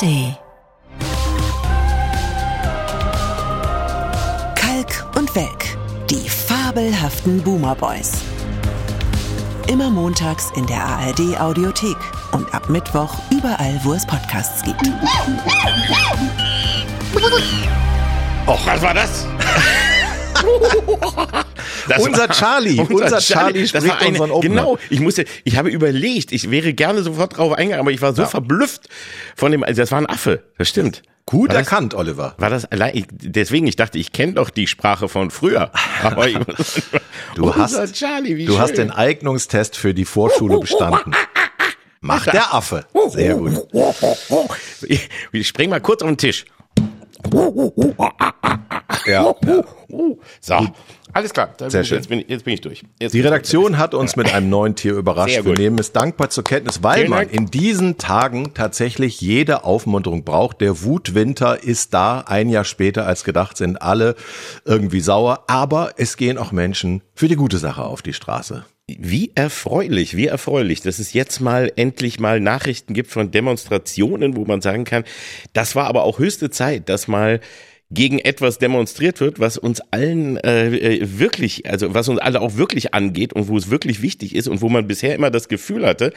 ARD. Kalk und Welk, die fabelhaften Boomer Boys. Immer montags in der ARD Audiothek und ab Mittwoch überall, wo es Podcasts gibt. Och, was war das? Das unser war, Charlie, unser, Charlie, das war eine, unseren Opener. Genau, ich musste, ich habe überlegt, ich wäre gerne sofort drauf eingegangen, aber ich war so ja. verblüfft von dem, also das war ein Affe, das stimmt. Gut war erkannt, das, Oliver. War das allein? Deswegen, ich dachte, ich kenne doch die Sprache von früher. Aber ich, du hast, Charlie, du schön. hast den Eignungstest für die Vorschule bestanden. Macht der Affe. Sehr gut. Ich, ich spring mal kurz auf den Tisch. Ja. ja. So. Alles klar, Sehr schön. Jetzt, bin ich, jetzt bin ich durch. Jetzt die Redaktion hat uns mit einem neuen Tier überrascht. Wir nehmen es dankbar zur Kenntnis, weil man in diesen Tagen tatsächlich jede Aufmunterung braucht. Der Wutwinter ist da. Ein Jahr später als gedacht sind alle irgendwie sauer. Aber es gehen auch Menschen für die gute Sache auf die Straße. Wie erfreulich, wie erfreulich, dass es jetzt mal endlich mal Nachrichten gibt von Demonstrationen, wo man sagen kann, das war aber auch höchste Zeit, dass mal gegen etwas demonstriert wird, was uns allen äh, äh, wirklich, also was uns alle auch wirklich angeht und wo es wirklich wichtig ist und wo man bisher immer das Gefühl hatte,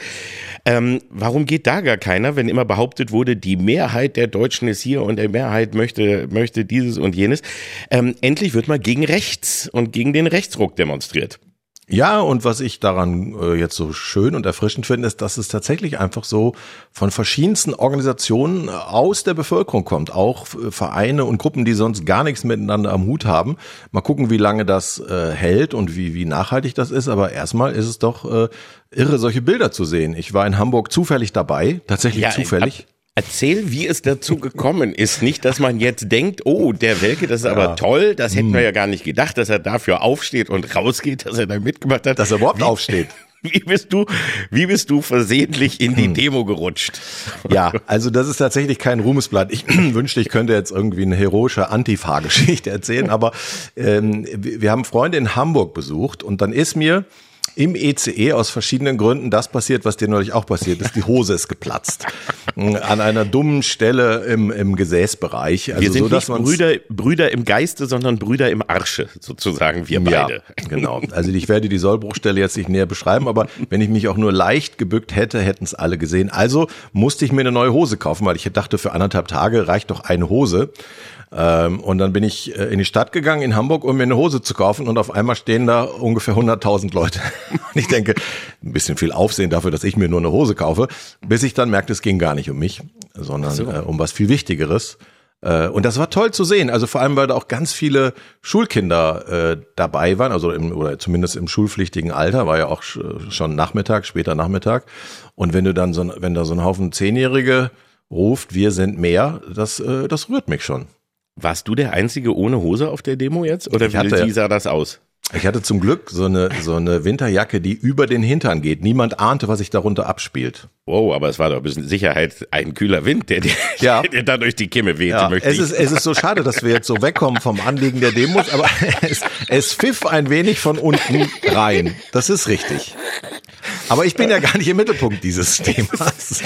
ähm, warum geht da gar keiner, wenn immer behauptet wurde, die Mehrheit der Deutschen ist hier und der Mehrheit möchte möchte dieses und jenes. Ähm, endlich wird mal gegen rechts und gegen den Rechtsruck demonstriert. Ja, und was ich daran äh, jetzt so schön und erfrischend finde, ist, dass es tatsächlich einfach so von verschiedensten Organisationen aus der Bevölkerung kommt. Auch äh, Vereine und Gruppen, die sonst gar nichts miteinander am Hut haben. Mal gucken, wie lange das äh, hält und wie, wie nachhaltig das ist. Aber erstmal ist es doch äh, irre, solche Bilder zu sehen. Ich war in Hamburg zufällig dabei, tatsächlich ja, zufällig. Erzähl, wie es dazu gekommen ist. Nicht, dass man jetzt denkt, oh, der Welke, das ist ja. aber toll, das hätten hm. wir ja gar nicht gedacht, dass er dafür aufsteht und rausgeht, dass er da mitgemacht hat. Dass er überhaupt wie, aufsteht. Wie bist du, wie bist du versehentlich in die hm. Demo gerutscht? Ja, also das ist tatsächlich kein Ruhmesblatt. Ich wünschte, ich könnte jetzt irgendwie eine heroische Antifa-Geschichte erzählen, aber ähm, wir haben Freunde in Hamburg besucht und dann ist mir im ECE aus verschiedenen Gründen das passiert, was dir neulich auch passiert ist. Die Hose ist geplatzt. An einer dummen Stelle im, im Gesäßbereich. Also wir sind so, dass nicht Brüder, Brüder im Geiste, sondern Brüder im Arsche, sozusagen, wir beide. Ja, genau. Also ich werde die Sollbruchstelle jetzt nicht näher beschreiben, aber wenn ich mich auch nur leicht gebückt hätte, hätten es alle gesehen. Also musste ich mir eine neue Hose kaufen, weil ich dachte, für anderthalb Tage reicht doch eine Hose. Ähm, und dann bin ich äh, in die Stadt gegangen in Hamburg, um mir eine Hose zu kaufen und auf einmal stehen da ungefähr 100.000 Leute. ich denke, ein bisschen viel Aufsehen dafür, dass ich mir nur eine Hose kaufe, bis ich dann merkte, es ging gar nicht um mich, sondern so. äh, um was viel Wichtigeres. Äh, und das war toll zu sehen. Also vor allem, weil da auch ganz viele Schulkinder äh, dabei waren, also im, oder zumindest im schulpflichtigen Alter, war ja auch schon Nachmittag, später Nachmittag. Und wenn du dann so, wenn da so ein Haufen Zehnjährige ruft, wir sind mehr, das, äh, das rührt mich schon. Warst du der Einzige ohne Hose auf der Demo jetzt? Oder wie, hatte, wie sah das aus? Ich hatte zum Glück so eine, so eine Winterjacke, die über den Hintern geht. Niemand ahnte, was sich darunter abspielt. Wow, aber es war doch ein bisschen Sicherheit ein kühler Wind, der, der, ja. der da durch die Kimme wehte. Ja. Möchte es, ist, es ist so schade, dass wir jetzt so wegkommen vom Anliegen der Demos, aber es, es pfiff ein wenig von unten rein. Das ist richtig. Aber ich bin ja gar nicht im Mittelpunkt dieses Themas.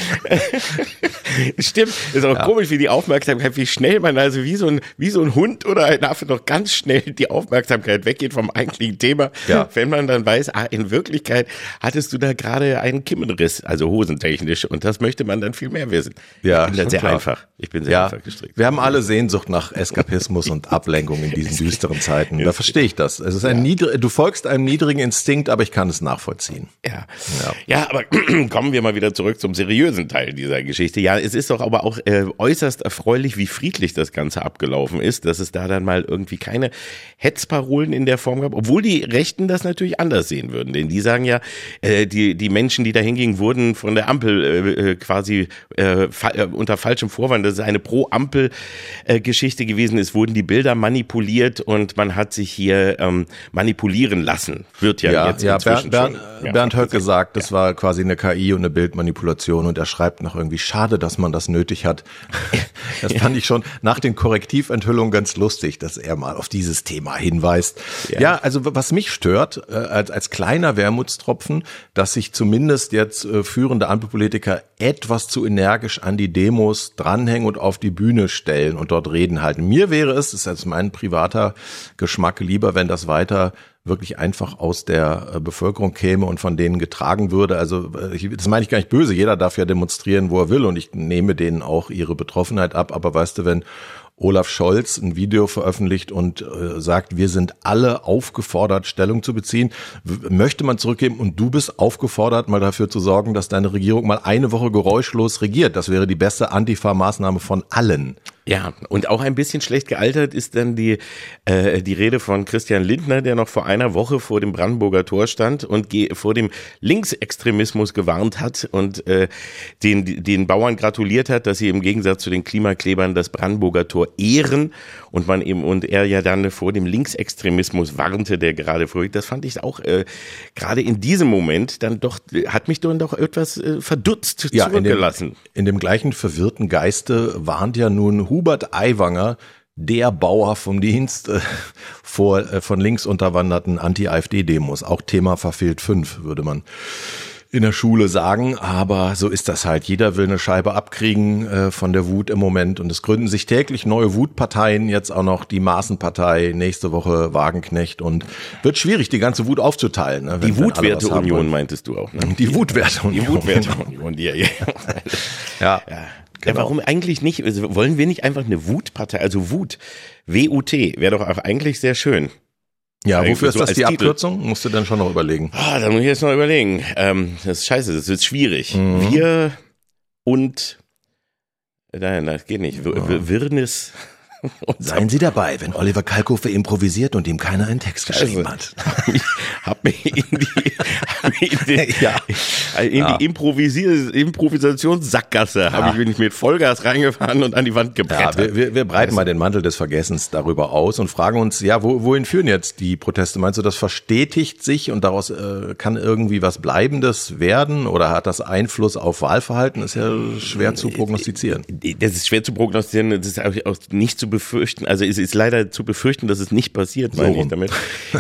Stimmt. Ist auch ja. komisch, wie die Aufmerksamkeit, wie schnell man also wie so ein, wie so ein Hund oder ein Affe noch ganz schnell die Aufmerksamkeit weggeht vom eigentlichen Thema. Ja. Wenn man dann weiß, ah, in Wirklichkeit hattest du da gerade einen Kimmenriss, also hosentechnisch. Und das möchte man dann viel mehr wissen. Ja, ich bin dann sehr klar. einfach. Ich bin sehr ja. einfach gestrickt. Wir haben alle Sehnsucht nach Eskapismus und Ablenkung in diesen düsteren Zeiten. Da verstehe ich das. Es ist ein ja. du folgst einem niedrigen Instinkt, aber ich kann es nachvollziehen. Ja. Ja, ja aber kommen wir mal wieder zurück zum seriösen Teil dieser Geschichte. Ja, es ist doch aber auch äh, äußerst erfreulich, wie friedlich das Ganze abgelaufen ist, dass es da dann mal irgendwie keine Hetzparolen in der Form gab, obwohl die Rechten das natürlich anders sehen würden. Denn die sagen ja, äh, die, die Menschen, die da hingingen, wurden von der Ampel äh, äh quasi äh, fa äh, unter falschem Vorwand, dass es eine Pro-Ampel-Geschichte gewesen ist, wurden die Bilder manipuliert und man hat sich hier ähm, manipulieren lassen. Wird ja, ja jetzt ja, Bernd, Bernd, Bernd Höcke sagt, sagt, das ja. war quasi eine KI und eine Bildmanipulation und er schreibt noch irgendwie, schade, dass man das nötig hat. Das fand ich schon nach den Korrektiventhüllungen ganz lustig, dass er mal auf dieses Thema hinweist. Ja, ja also was mich stört, äh, als, als kleiner Wermutstropfen, dass sich zumindest jetzt äh, führende Ampelpolitiker etwas zu energisch an die Demos dranhängen und auf die Bühne stellen und dort reden halten. Mir wäre es, das ist jetzt mein privater Geschmack, lieber, wenn das weiter wirklich einfach aus der äh, Bevölkerung käme und von denen getragen würde. Also äh, das meine ich gar nicht böse. Jeder darf ja demonstrieren, wo er will und ich nehme denen auch ihre Betroffenheit ab. Aber weißt du, wenn Olaf Scholz ein Video veröffentlicht und äh, sagt, wir sind alle aufgefordert, Stellung zu beziehen, möchte man zurückgeben und du bist aufgefordert, mal dafür zu sorgen, dass deine Regierung mal eine Woche geräuschlos regiert. Das wäre die beste Antifa-Maßnahme von allen. Ja, und auch ein bisschen schlecht gealtert ist dann die, äh, die Rede von Christian Lindner, der noch vor einer Woche vor dem Brandenburger Tor stand und vor dem Linksextremismus gewarnt hat und äh, den, den Bauern gratuliert hat, dass sie im Gegensatz zu den Klimaklebern das Brandenburger Tor ehren und man eben und er ja dann vor dem Linksextremismus warnte, der gerade früh. Das fand ich auch äh, gerade in diesem Moment dann doch hat mich dann doch etwas äh, verdutzt ja, zurückgelassen. In dem, in dem gleichen verwirrten Geiste warnt ja nun Hubert Aiwanger, der Bauer vom Dienst äh, vor äh, von links unterwanderten Anti-AfD-Demos. Auch Thema verfehlt fünf, würde man in der Schule sagen, aber so ist das halt. Jeder will eine Scheibe abkriegen äh, von der Wut im Moment und es gründen sich täglich neue Wutparteien, jetzt auch noch die Maßenpartei, nächste Woche Wagenknecht und wird schwierig, die ganze Wut aufzuteilen. Ne, die Wutwerteunion meintest du auch, ne? Die Wutwerteunion. Die Wutwerteunion, ja, ja. ja. ja. Genau. Ja, warum eigentlich nicht? Also wollen wir nicht einfach eine Wutpartei, also Wut, W-U-T, wäre doch auch eigentlich sehr schön. Ja, wofür ist das die Titel. Abkürzung? Musst du dann schon noch überlegen. Ah, da muss ich jetzt noch überlegen. Ähm, das ist scheiße, das ist schwierig. Mhm. Wir und Nein, das geht nicht. Wirrnis. Seien Sie dabei, wenn Oliver Kalkofe improvisiert und ihm keiner einen Text geschrieben also, hat. hab mich in die, hab mich in die, ja. in ja. Improvisier Improvisationssackgasse ja. habe ich mich mit Vollgas reingefahren und an die Wand gebrettert. Ja, wir, wir, wir breiten also. mal den Mantel des Vergessens darüber aus und fragen uns, ja, wo, wohin führen jetzt die Proteste? Meinst du, das verstetigt sich und daraus äh, kann irgendwie was Bleibendes werden oder hat das Einfluss auf Wahlverhalten? ist ja schwer zu prognostizieren. Das ist schwer zu prognostizieren, das ist auch nicht zu befürchten, also es ist leider zu befürchten, dass es nicht passiert, meine so. ich damit,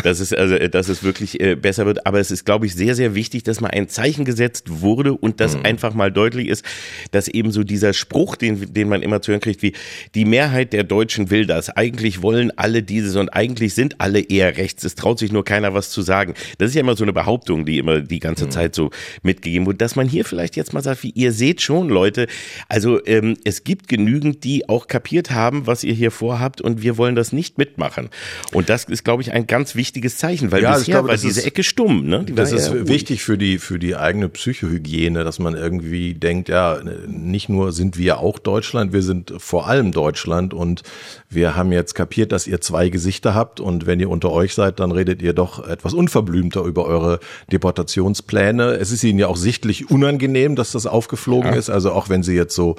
dass es also, dass es wirklich äh, besser wird. Aber es ist, glaube ich, sehr, sehr wichtig, dass mal ein Zeichen gesetzt wurde und dass mhm. einfach mal deutlich ist, dass eben so dieser Spruch, den, den man immer zu hören kriegt, wie die Mehrheit der Deutschen will das. Eigentlich wollen alle dieses und eigentlich sind alle eher rechts. Es traut sich nur keiner was zu sagen. Das ist ja immer so eine Behauptung, die immer die ganze mhm. Zeit so mitgegeben wurde, dass man hier vielleicht jetzt mal sagt, wie ihr seht schon, Leute, also ähm, es gibt genügend, die auch kapiert haben, was ihr hier vorhabt und wir wollen das nicht mitmachen. Und das ist, glaube ich, ein ganz wichtiges Zeichen, weil ja, bisher glaube, war diese ist, Ecke stumm. Ne? Die das ist wichtig für die, für die eigene Psychohygiene, dass man irgendwie denkt, ja, nicht nur sind wir auch Deutschland, wir sind vor allem Deutschland und wir haben jetzt kapiert, dass ihr zwei Gesichter habt und wenn ihr unter euch seid, dann redet ihr doch etwas unverblümter über eure Deportationspläne. Es ist ihnen ja auch sichtlich unangenehm, dass das aufgeflogen ja. ist. Also auch wenn sie jetzt so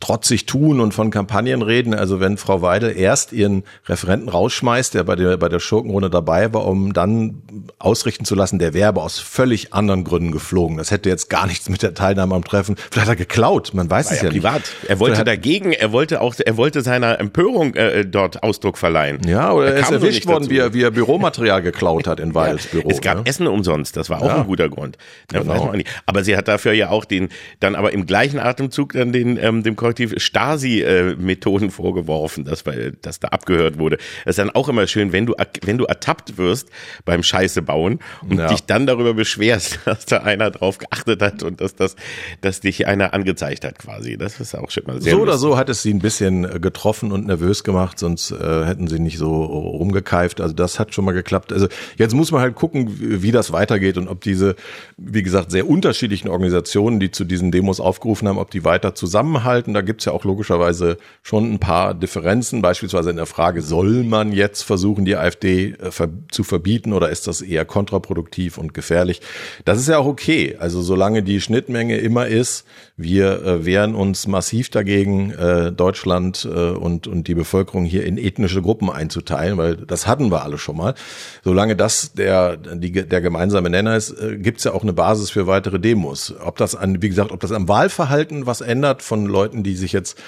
trotzig tun und von Kampagnen reden. Also wenn Frau Weidel erst ihren Referenten rausschmeißt, der bei der, bei der Schurkenrunde dabei war, um dann ausrichten zu lassen, der wäre aber aus völlig anderen Gründen geflogen. Das hätte jetzt gar nichts mit der Teilnahme am Treffen. Vielleicht hat er geklaut, man weiß war es ja, ja privat. nicht. Er wollte dagegen, er wollte auch, er wollte seiner Empörung äh, dort Ausdruck verleihen. Ja, oder er, er ist erwischt worden, wie er, wie er Büromaterial geklaut hat in Weidels ja, Büro. Es gab ne? Essen umsonst, das war auch ja. ein guter Grund. Genau. Aber sie hat dafür ja auch den, dann aber im gleichen Atemzug dann den, ähm, dem Kollektiv Stasi-Methoden äh, vorgeworfen, dass, weil, dass da abgehört wurde. Das ist dann auch immer schön, wenn du, wenn du ertappt wirst beim Scheiße bauen und ja. dich dann darüber beschwerst, dass da einer drauf geachtet hat und dass das, dass dich einer angezeigt hat quasi. Das ist auch schon mal sehr So lustig. oder so hat es sie ein bisschen äh, getroffen und nervös gemacht, sonst äh, hätten sie nicht so rumgekeift. Also das hat schon mal geklappt. Also jetzt muss man halt gucken, wie das weitergeht und ob diese, wie gesagt, sehr unterschiedlichen Organisationen, die zu diesen Demos aufgerufen haben, ob die weiter zusammenhalten. Da gibt's ja auch logischerweise schon ein paar Differenzen Konsequenzen, beispielsweise in der Frage, soll man jetzt versuchen, die AfD äh, zu verbieten oder ist das eher kontraproduktiv und gefährlich? Das ist ja auch okay. Also solange die Schnittmenge immer ist, wir äh, wehren uns massiv dagegen, äh, Deutschland und, und die Bevölkerung hier in ethnische Gruppen einzuteilen, weil das hatten wir alle schon mal. Solange das der, die, der gemeinsame Nenner ist, gibt es ja auch eine Basis für weitere Demos. Ob das an, wie gesagt, ob das am Wahlverhalten was ändert von Leuten, die sich jetzt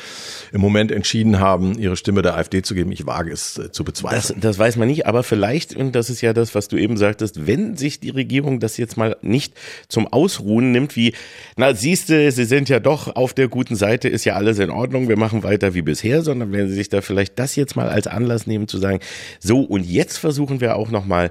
im Moment entschieden haben, ihre Stimme der AfD zu geben, ich wage es äh, zu bezweifeln. Das, das weiß man nicht, aber vielleicht, und das ist ja das, was du eben sagtest, wenn sich die Regierung das jetzt mal nicht zum Ausruhen nimmt, wie, na siehste, sie sind ja doch auf der guten Seite, ist ja alles in Ordnung, wir machen weiter wie bisher, sondern wenn sie sich da vielleicht das jetzt mal als Anlass nehmen zu sagen, so und jetzt versuchen wir auch noch mal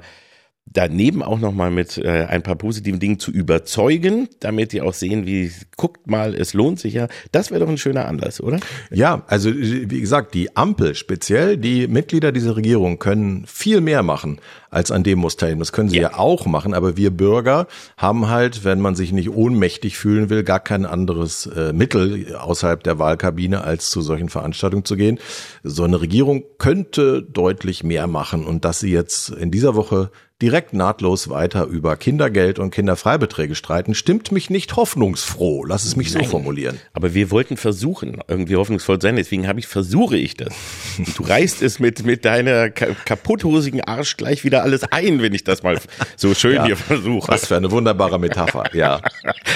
daneben auch nochmal mit äh, ein paar positiven Dingen zu überzeugen, damit die auch sehen, wie, guckt mal, es lohnt sich ja. Das wäre doch ein schöner Anlass, oder? Ja, also wie gesagt, die Ampel, speziell die Mitglieder dieser Regierung können viel mehr machen als an Demos teilnehmen. Das können sie ja. ja auch machen, aber wir Bürger haben halt, wenn man sich nicht ohnmächtig fühlen will, gar kein anderes äh, Mittel außerhalb der Wahlkabine, als zu solchen Veranstaltungen zu gehen. So eine Regierung könnte deutlich mehr machen und dass sie jetzt in dieser Woche direkt nahtlos weiter über Kindergeld und Kinderfreibeträge streiten, stimmt mich nicht hoffnungsfroh. Lass es mich Nein, so formulieren. Aber wir wollten versuchen, irgendwie hoffnungsvoll sein. Deswegen habe ich versuche ich das. Und du reißt es mit mit deiner kaputthosigen Arsch gleich wieder alles ein, wenn ich das mal so schön ja, hier versuche. Was für eine wunderbare Metapher. Ja.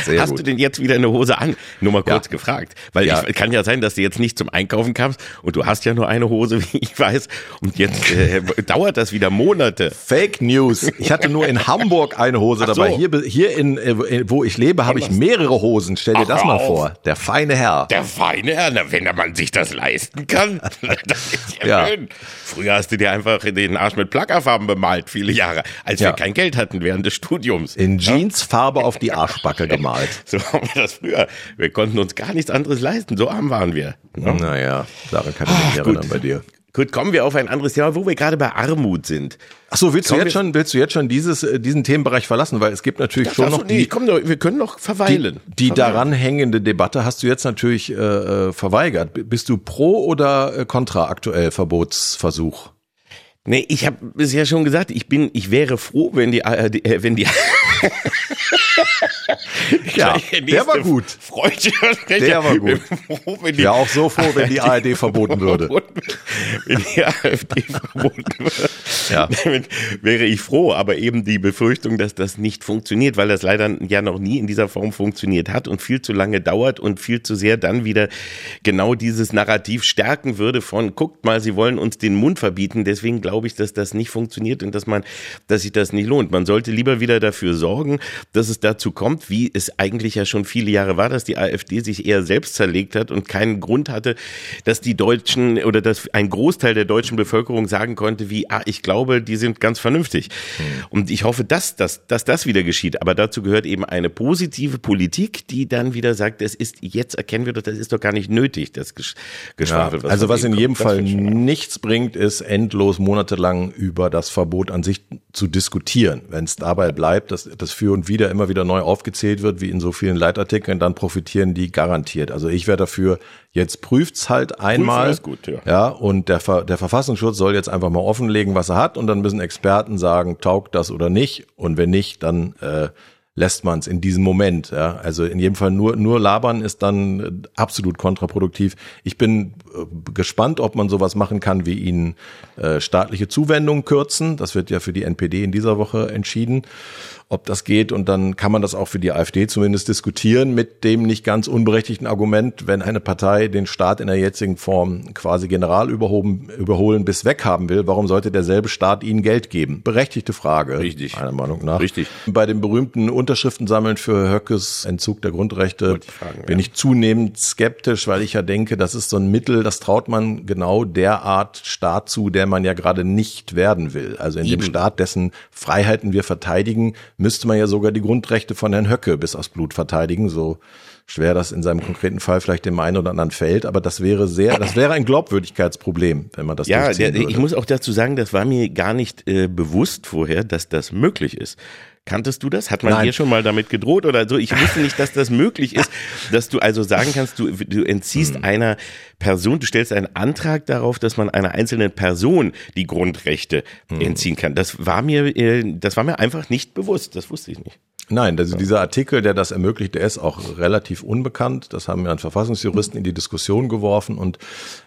Sehr Hast gut. du denn jetzt wieder eine Hose an? Nur mal kurz ja. gefragt, weil ja. ich kann ja sein, dass du jetzt nicht zum Einkaufen kamst und du hast ja nur eine Hose, wie ich weiß, und jetzt äh, dauert das wieder Monate. Fake News. News. Ich hatte nur in Hamburg eine Hose dabei. So. Hier, hier in, äh, wo ich lebe, habe ich mehrere Hosen. Stell dir Ach, das mal auf. vor. Der feine Herr. Der feine Herr, na, wenn man sich das leisten kann. Das ist ja, ja. schön. Früher hast du dir einfach den Arsch mit Plackerfarben bemalt, viele Jahre, als ja. wir kein Geld hatten während des Studiums. In Jeansfarbe auf die Arschbacke gemalt. So haben wir das früher. Wir konnten uns gar nichts anderes leisten. So arm waren wir. Ne? Naja, daran kann ich mich erinnern bei dir. Gut, kommen wir auf ein anderes Thema, wo wir gerade bei Armut sind. Ach so, willst du jetzt schon, willst du jetzt schon dieses, äh, diesen Themenbereich verlassen? Weil es gibt natürlich ja, schon noch nee, die, komm wir können noch verweilen. Die, die daran hängende Debatte hast du jetzt natürlich äh, äh verweigert. Bist du pro oder äh, kontra aktuell Verbotsversuch? Nee, ich habe bisher schon gesagt, ich bin, ich wäre froh, wenn die, äh, wenn die ja, der war gut. Der war gut. Ja, auch so froh, wenn die ARD verboten würde. wenn die AfD verboten würde. Ja. Damit wäre ich froh, aber eben die Befürchtung, dass das nicht funktioniert, weil das leider ja noch nie in dieser Form funktioniert hat und viel zu lange dauert und viel zu sehr dann wieder genau dieses Narrativ stärken würde von, guckt mal, sie wollen uns den Mund verbieten. Deswegen glaube ich, dass das nicht funktioniert und dass man, dass sich das nicht lohnt. Man sollte lieber wieder dafür sorgen, dass es dazu kommt, wie es eigentlich ja schon viele Jahre war, dass die AfD sich eher selbst zerlegt hat und keinen Grund hatte, dass die Deutschen oder dass ein Großteil der deutschen Bevölkerung sagen konnte, wie, ah, ich glaube, die sind ganz vernünftig. Mhm. Und ich hoffe, dass, dass, dass das wieder geschieht. Aber dazu gehört eben eine positive Politik, die dann wieder sagt, es ist, jetzt erkennen wir doch, das ist doch gar nicht nötig, das Geschwafel. Ja, also was in jedem Fall nichts bringt, ist endlos monatelang über das Verbot an sich zu diskutieren. Wenn es dabei bleibt, dass das für und wieder immer wieder neu aufgezählt wird, wie in so vielen Leitartikeln, dann profitieren die garantiert. Also ich wäre dafür, jetzt prüft's halt einmal. Prüfen gut, ja. ja. Und der, Ver der Verfassungsschutz soll jetzt einfach mal offenlegen, was er hat, und dann müssen Experten sagen, taugt das oder nicht. Und wenn nicht, dann äh, lässt man es in diesem Moment. Ja? Also in jedem Fall nur, nur labern ist dann äh, absolut kontraproduktiv. Ich bin äh, gespannt, ob man sowas machen kann, wie ihnen äh, staatliche Zuwendungen kürzen. Das wird ja für die NPD in dieser Woche entschieden ob das geht. Und dann kann man das auch für die AfD zumindest diskutieren mit dem nicht ganz unberechtigten Argument, wenn eine Partei den Staat in der jetzigen Form quasi general überhoben, überholen bis weghaben will, warum sollte derselbe Staat ihnen Geld geben? Berechtigte Frage. Richtig. Meiner Meinung nach. Richtig. Bei dem berühmten Unterschriften sammeln für Höckes Entzug der Grundrechte fragen, bin ja. ich zunehmend skeptisch, weil ich ja denke, das ist so ein Mittel, das traut man genau der Art Staat zu, der man ja gerade nicht werden will. Also in Eben. dem Staat, dessen Freiheiten wir verteidigen, müsste man ja sogar die Grundrechte von Herrn Höcke bis aufs Blut verteidigen, so schwer das in seinem konkreten Fall vielleicht dem einen oder anderen fällt, aber das wäre sehr, das wäre ein Glaubwürdigkeitsproblem, wenn man das Ja, der, ich muss auch dazu sagen, das war mir gar nicht äh, bewusst vorher, dass das möglich ist. Kanntest du das? Hat man Nein. dir schon mal damit gedroht oder so? Ich wusste nicht, dass das möglich ist, dass du also sagen kannst, du, du entziehst Hm. einer Person, du stellst einen Antrag darauf, dass man einer einzelnen Person die Grundrechte Hm. entziehen kann. Das war mir, äh, das war mir einfach nicht bewusst. Das wusste ich nicht. Nein, also dieser Artikel, der das ermöglicht, der ist auch relativ unbekannt. Das haben wir an Verfassungsjuristen in die Diskussion geworfen und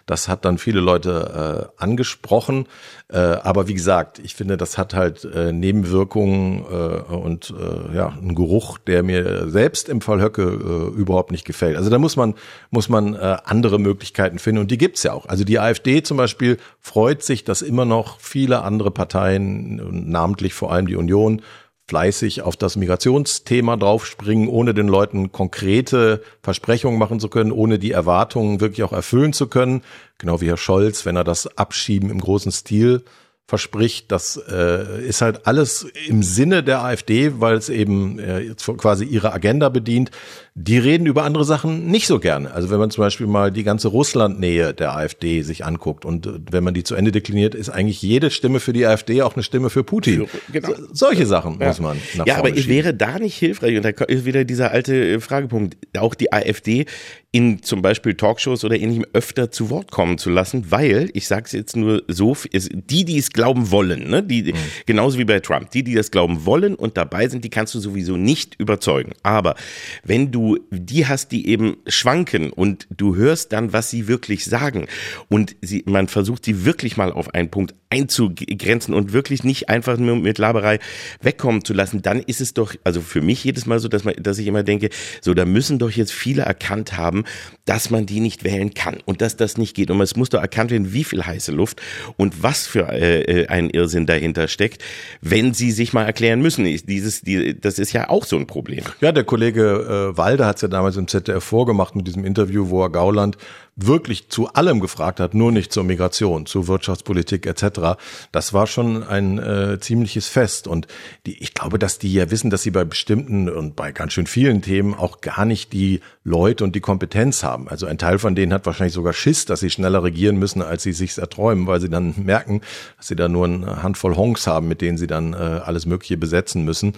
das hat dann viele Leute äh, angesprochen. Äh, aber wie gesagt, ich finde, das hat halt äh, Nebenwirkungen äh, und äh, ja, einen Geruch, der mir selbst im Fall Höcke äh, überhaupt nicht gefällt. Also da muss man, muss man äh, andere Möglichkeiten finden und die gibt's ja auch. Also die AfD zum Beispiel freut sich, dass immer noch viele andere Parteien, namentlich vor allem die Union, fleißig auf das Migrationsthema draufspringen, ohne den Leuten konkrete Versprechungen machen zu können, ohne die Erwartungen wirklich auch erfüllen zu können. Genau wie Herr Scholz, wenn er das Abschieben im großen Stil verspricht. Das äh, ist halt alles im Sinne der AfD, weil es eben äh, jetzt quasi ihre Agenda bedient. Die reden über andere Sachen nicht so gerne. Also wenn man zum Beispiel mal die ganze Russlandnähe der AfD sich anguckt und äh, wenn man die zu Ende dekliniert, ist eigentlich jede Stimme für die AfD auch eine Stimme für Putin. Genau. So, solche Sachen muss man nach Ja, aber es schieben. wäre da nicht hilfreich, und da ist wieder dieser alte äh, Fragepunkt, auch die AfD in zum Beispiel Talkshows oder ähnlichem öfter zu Wort kommen zu lassen, weil, ich sage es jetzt nur so, die, die es glauben wollen, ne, die, Mhm. genauso wie bei Trump, die, die das glauben wollen und dabei sind, die kannst du sowieso nicht überzeugen. Aber wenn du die hast, die eben schwanken und du hörst dann, was sie wirklich sagen und sie, man versucht sie wirklich mal auf einen Punkt einzugrenzen und wirklich nicht einfach nur mit Laberei wegkommen zu lassen, dann ist es doch, also für mich jedes Mal so, dass man, dass ich immer denke, so, da müssen doch jetzt viele erkannt haben, dass man die nicht wählen kann und dass das nicht geht. Und es muss doch erkannt werden, wie viel heiße Luft und was für äh, äh, ein Irrsinn dahinter steckt, wenn sie sich mal erklären müssen. Dieses, die, das ist ja auch so ein Problem. Ja, der Kollege äh, Walde hat es ja damals im ZDF vorgemacht mit diesem Interview, wo er Gauland wirklich zu allem gefragt hat, nur nicht zur Migration, zur Wirtschaftspolitik etc. Das war schon ein äh, ziemliches Fest und die, ich glaube, dass die ja wissen, dass sie bei bestimmten und bei ganz schön vielen Themen auch gar nicht die Leute und die Kompetenz haben. Also ein Teil von denen hat wahrscheinlich sogar Schiss, dass sie schneller regieren müssen, als sie sich erträumen, weil sie dann merken, dass sie da nur eine Handvoll Honks haben, mit denen sie dann äh, alles Mögliche besetzen müssen.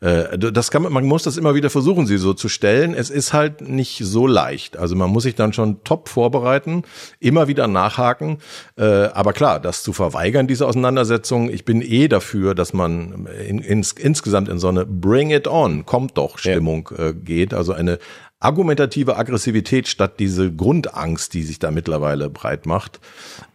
Äh, das kann man, man muss das immer wieder versuchen, sie so zu stellen. Es ist halt nicht so leicht. Also man muss sich dann schon top vorbereiten, immer wieder nachhaken. Äh, aber klar, das zu verweigern, diese Auseinandersetzung, ich bin eh dafür, dass man in, ins, insgesamt in so eine Bring it on, kommt doch Stimmung äh, geht. Also eine argumentative Aggressivität statt diese Grundangst, die sich da mittlerweile breit macht.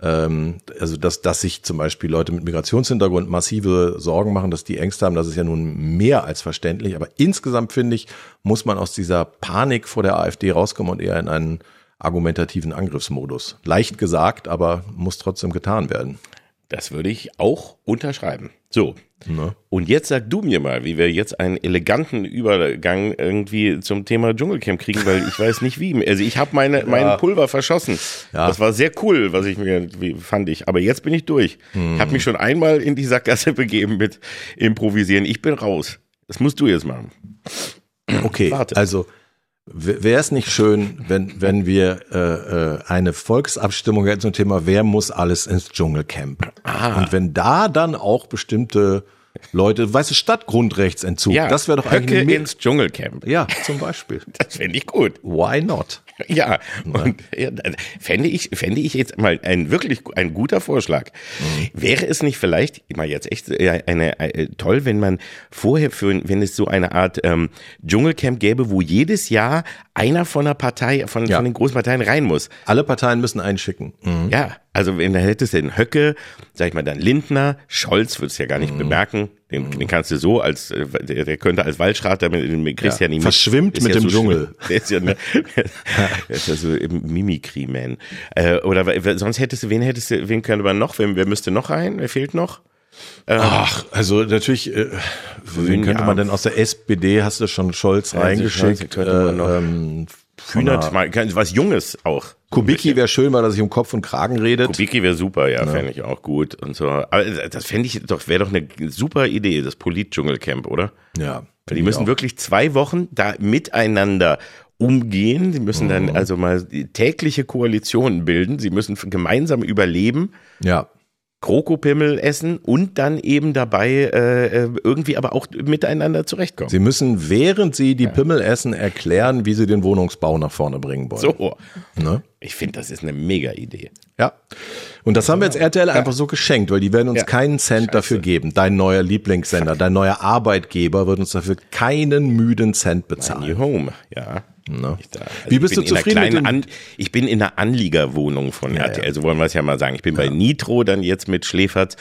Ähm, also dass, dass sich zum Beispiel Leute mit Migrationshintergrund massive Sorgen machen, dass die Ängste haben, das ist ja nun mehr als verständlich. Aber insgesamt finde ich, muss man aus dieser Panik vor der AfD rauskommen und eher in einen argumentativen Angriffsmodus. Leicht gesagt, aber muss trotzdem getan werden. Das würde ich auch unterschreiben. So. Ne? Und jetzt sag du mir mal, wie wir jetzt einen eleganten Übergang irgendwie zum Thema Dschungelcamp kriegen, weil ich weiß nicht wie. Also ich habe meine mein Pulver verschossen. Ja. Das war sehr cool, was ich mir fand ich. Aber jetzt bin ich durch. Hm. Habe mich schon einmal in die Sackgasse begeben mit Improvisieren. Ich bin raus. Das musst du jetzt machen. Okay, Warte. also wäre es nicht schön, wenn, wenn wir äh, äh, eine Volksabstimmung hätten zum Thema, wer muss alles ins Dschungelcamp? Ah. Und wenn da dann auch bestimmte Leute, weißt du, statt Grundrechtsentzug, das wäre doch Höcke eigentlich eine, ins Dschungelcamp. Ja, zum Beispiel. Das fände ich gut. Why not? Ja, und ja, fände ich, fände ich jetzt mal ein wirklich ein guter Vorschlag. Wäre es nicht vielleicht, mal jetzt echt äh, eine, äh, toll, wenn man vorher für, wenn es so eine Art ähm, Dschungelcamp gäbe, wo jedes Jahr einer von der Partei, von, Ja. von den großen Parteien rein muss. Alle Parteien müssen einschicken. Mhm. Ja, also wenn da hättest du den Höcke, sag ich mal dann Lindner, Scholz würdest du ja gar Mhm. nicht bemerken. Den, den kannst du so als, äh, der, der könnte als Waldschrat, damit den kriegst Ja, ja, nicht verschwimmt Ist mit ja dem so Dschungel. Der ist ja, ne, der ist ja so im Mimikry-Man. Äh, oder sonst hättest du, wen hättest du, wen könnte man noch, wer, wer müsste noch rein? Wer fehlt noch? Ach, also natürlich, äh, wen könnte ja. man denn aus der SPD, hast du schon Scholz Ja, reingeschickt? Noch. ähm, Kühnert, mal, was Junges auch. Kubicki wäre schön, weil er sich um Kopf und Kragen redet. Kubicki wäre super, ja, fände ich auch gut und so. Aber das fände ich doch, wäre doch eine super Idee, das Polit-Dschungelcamp, oder? Ja. Die müssen wirklich zwei Wochen da miteinander umgehen. Sie müssen Mhm. dann also mal tägliche Koalitionen bilden. Sie müssen gemeinsam überleben. Ja. Krokopimmel essen und dann eben dabei äh, äh, irgendwie aber auch miteinander zurechtkommen. Sie müssen, während Sie die Pimmel essen, erklären, wie Sie den Wohnungsbau nach vorne bringen wollen. So. Ne? Ich finde, das ist eine mega Idee. Ja. Und das haben wir jetzt RTL einfach so geschenkt, weil die werden uns Ja. keinen Cent dafür geben. Dein neuer Lieblingssender, dein neuer Arbeitgeber wird uns dafür keinen müden Cent New bezahlen. Home, ja. Ne? Ich da, also Wie bist du zufrieden mit dem- An, Ich bin in einer Anliegerwohnung von RTL, so wollen wir es ja mal sagen. Ich bin bei Nitro dann jetzt mit Schläferz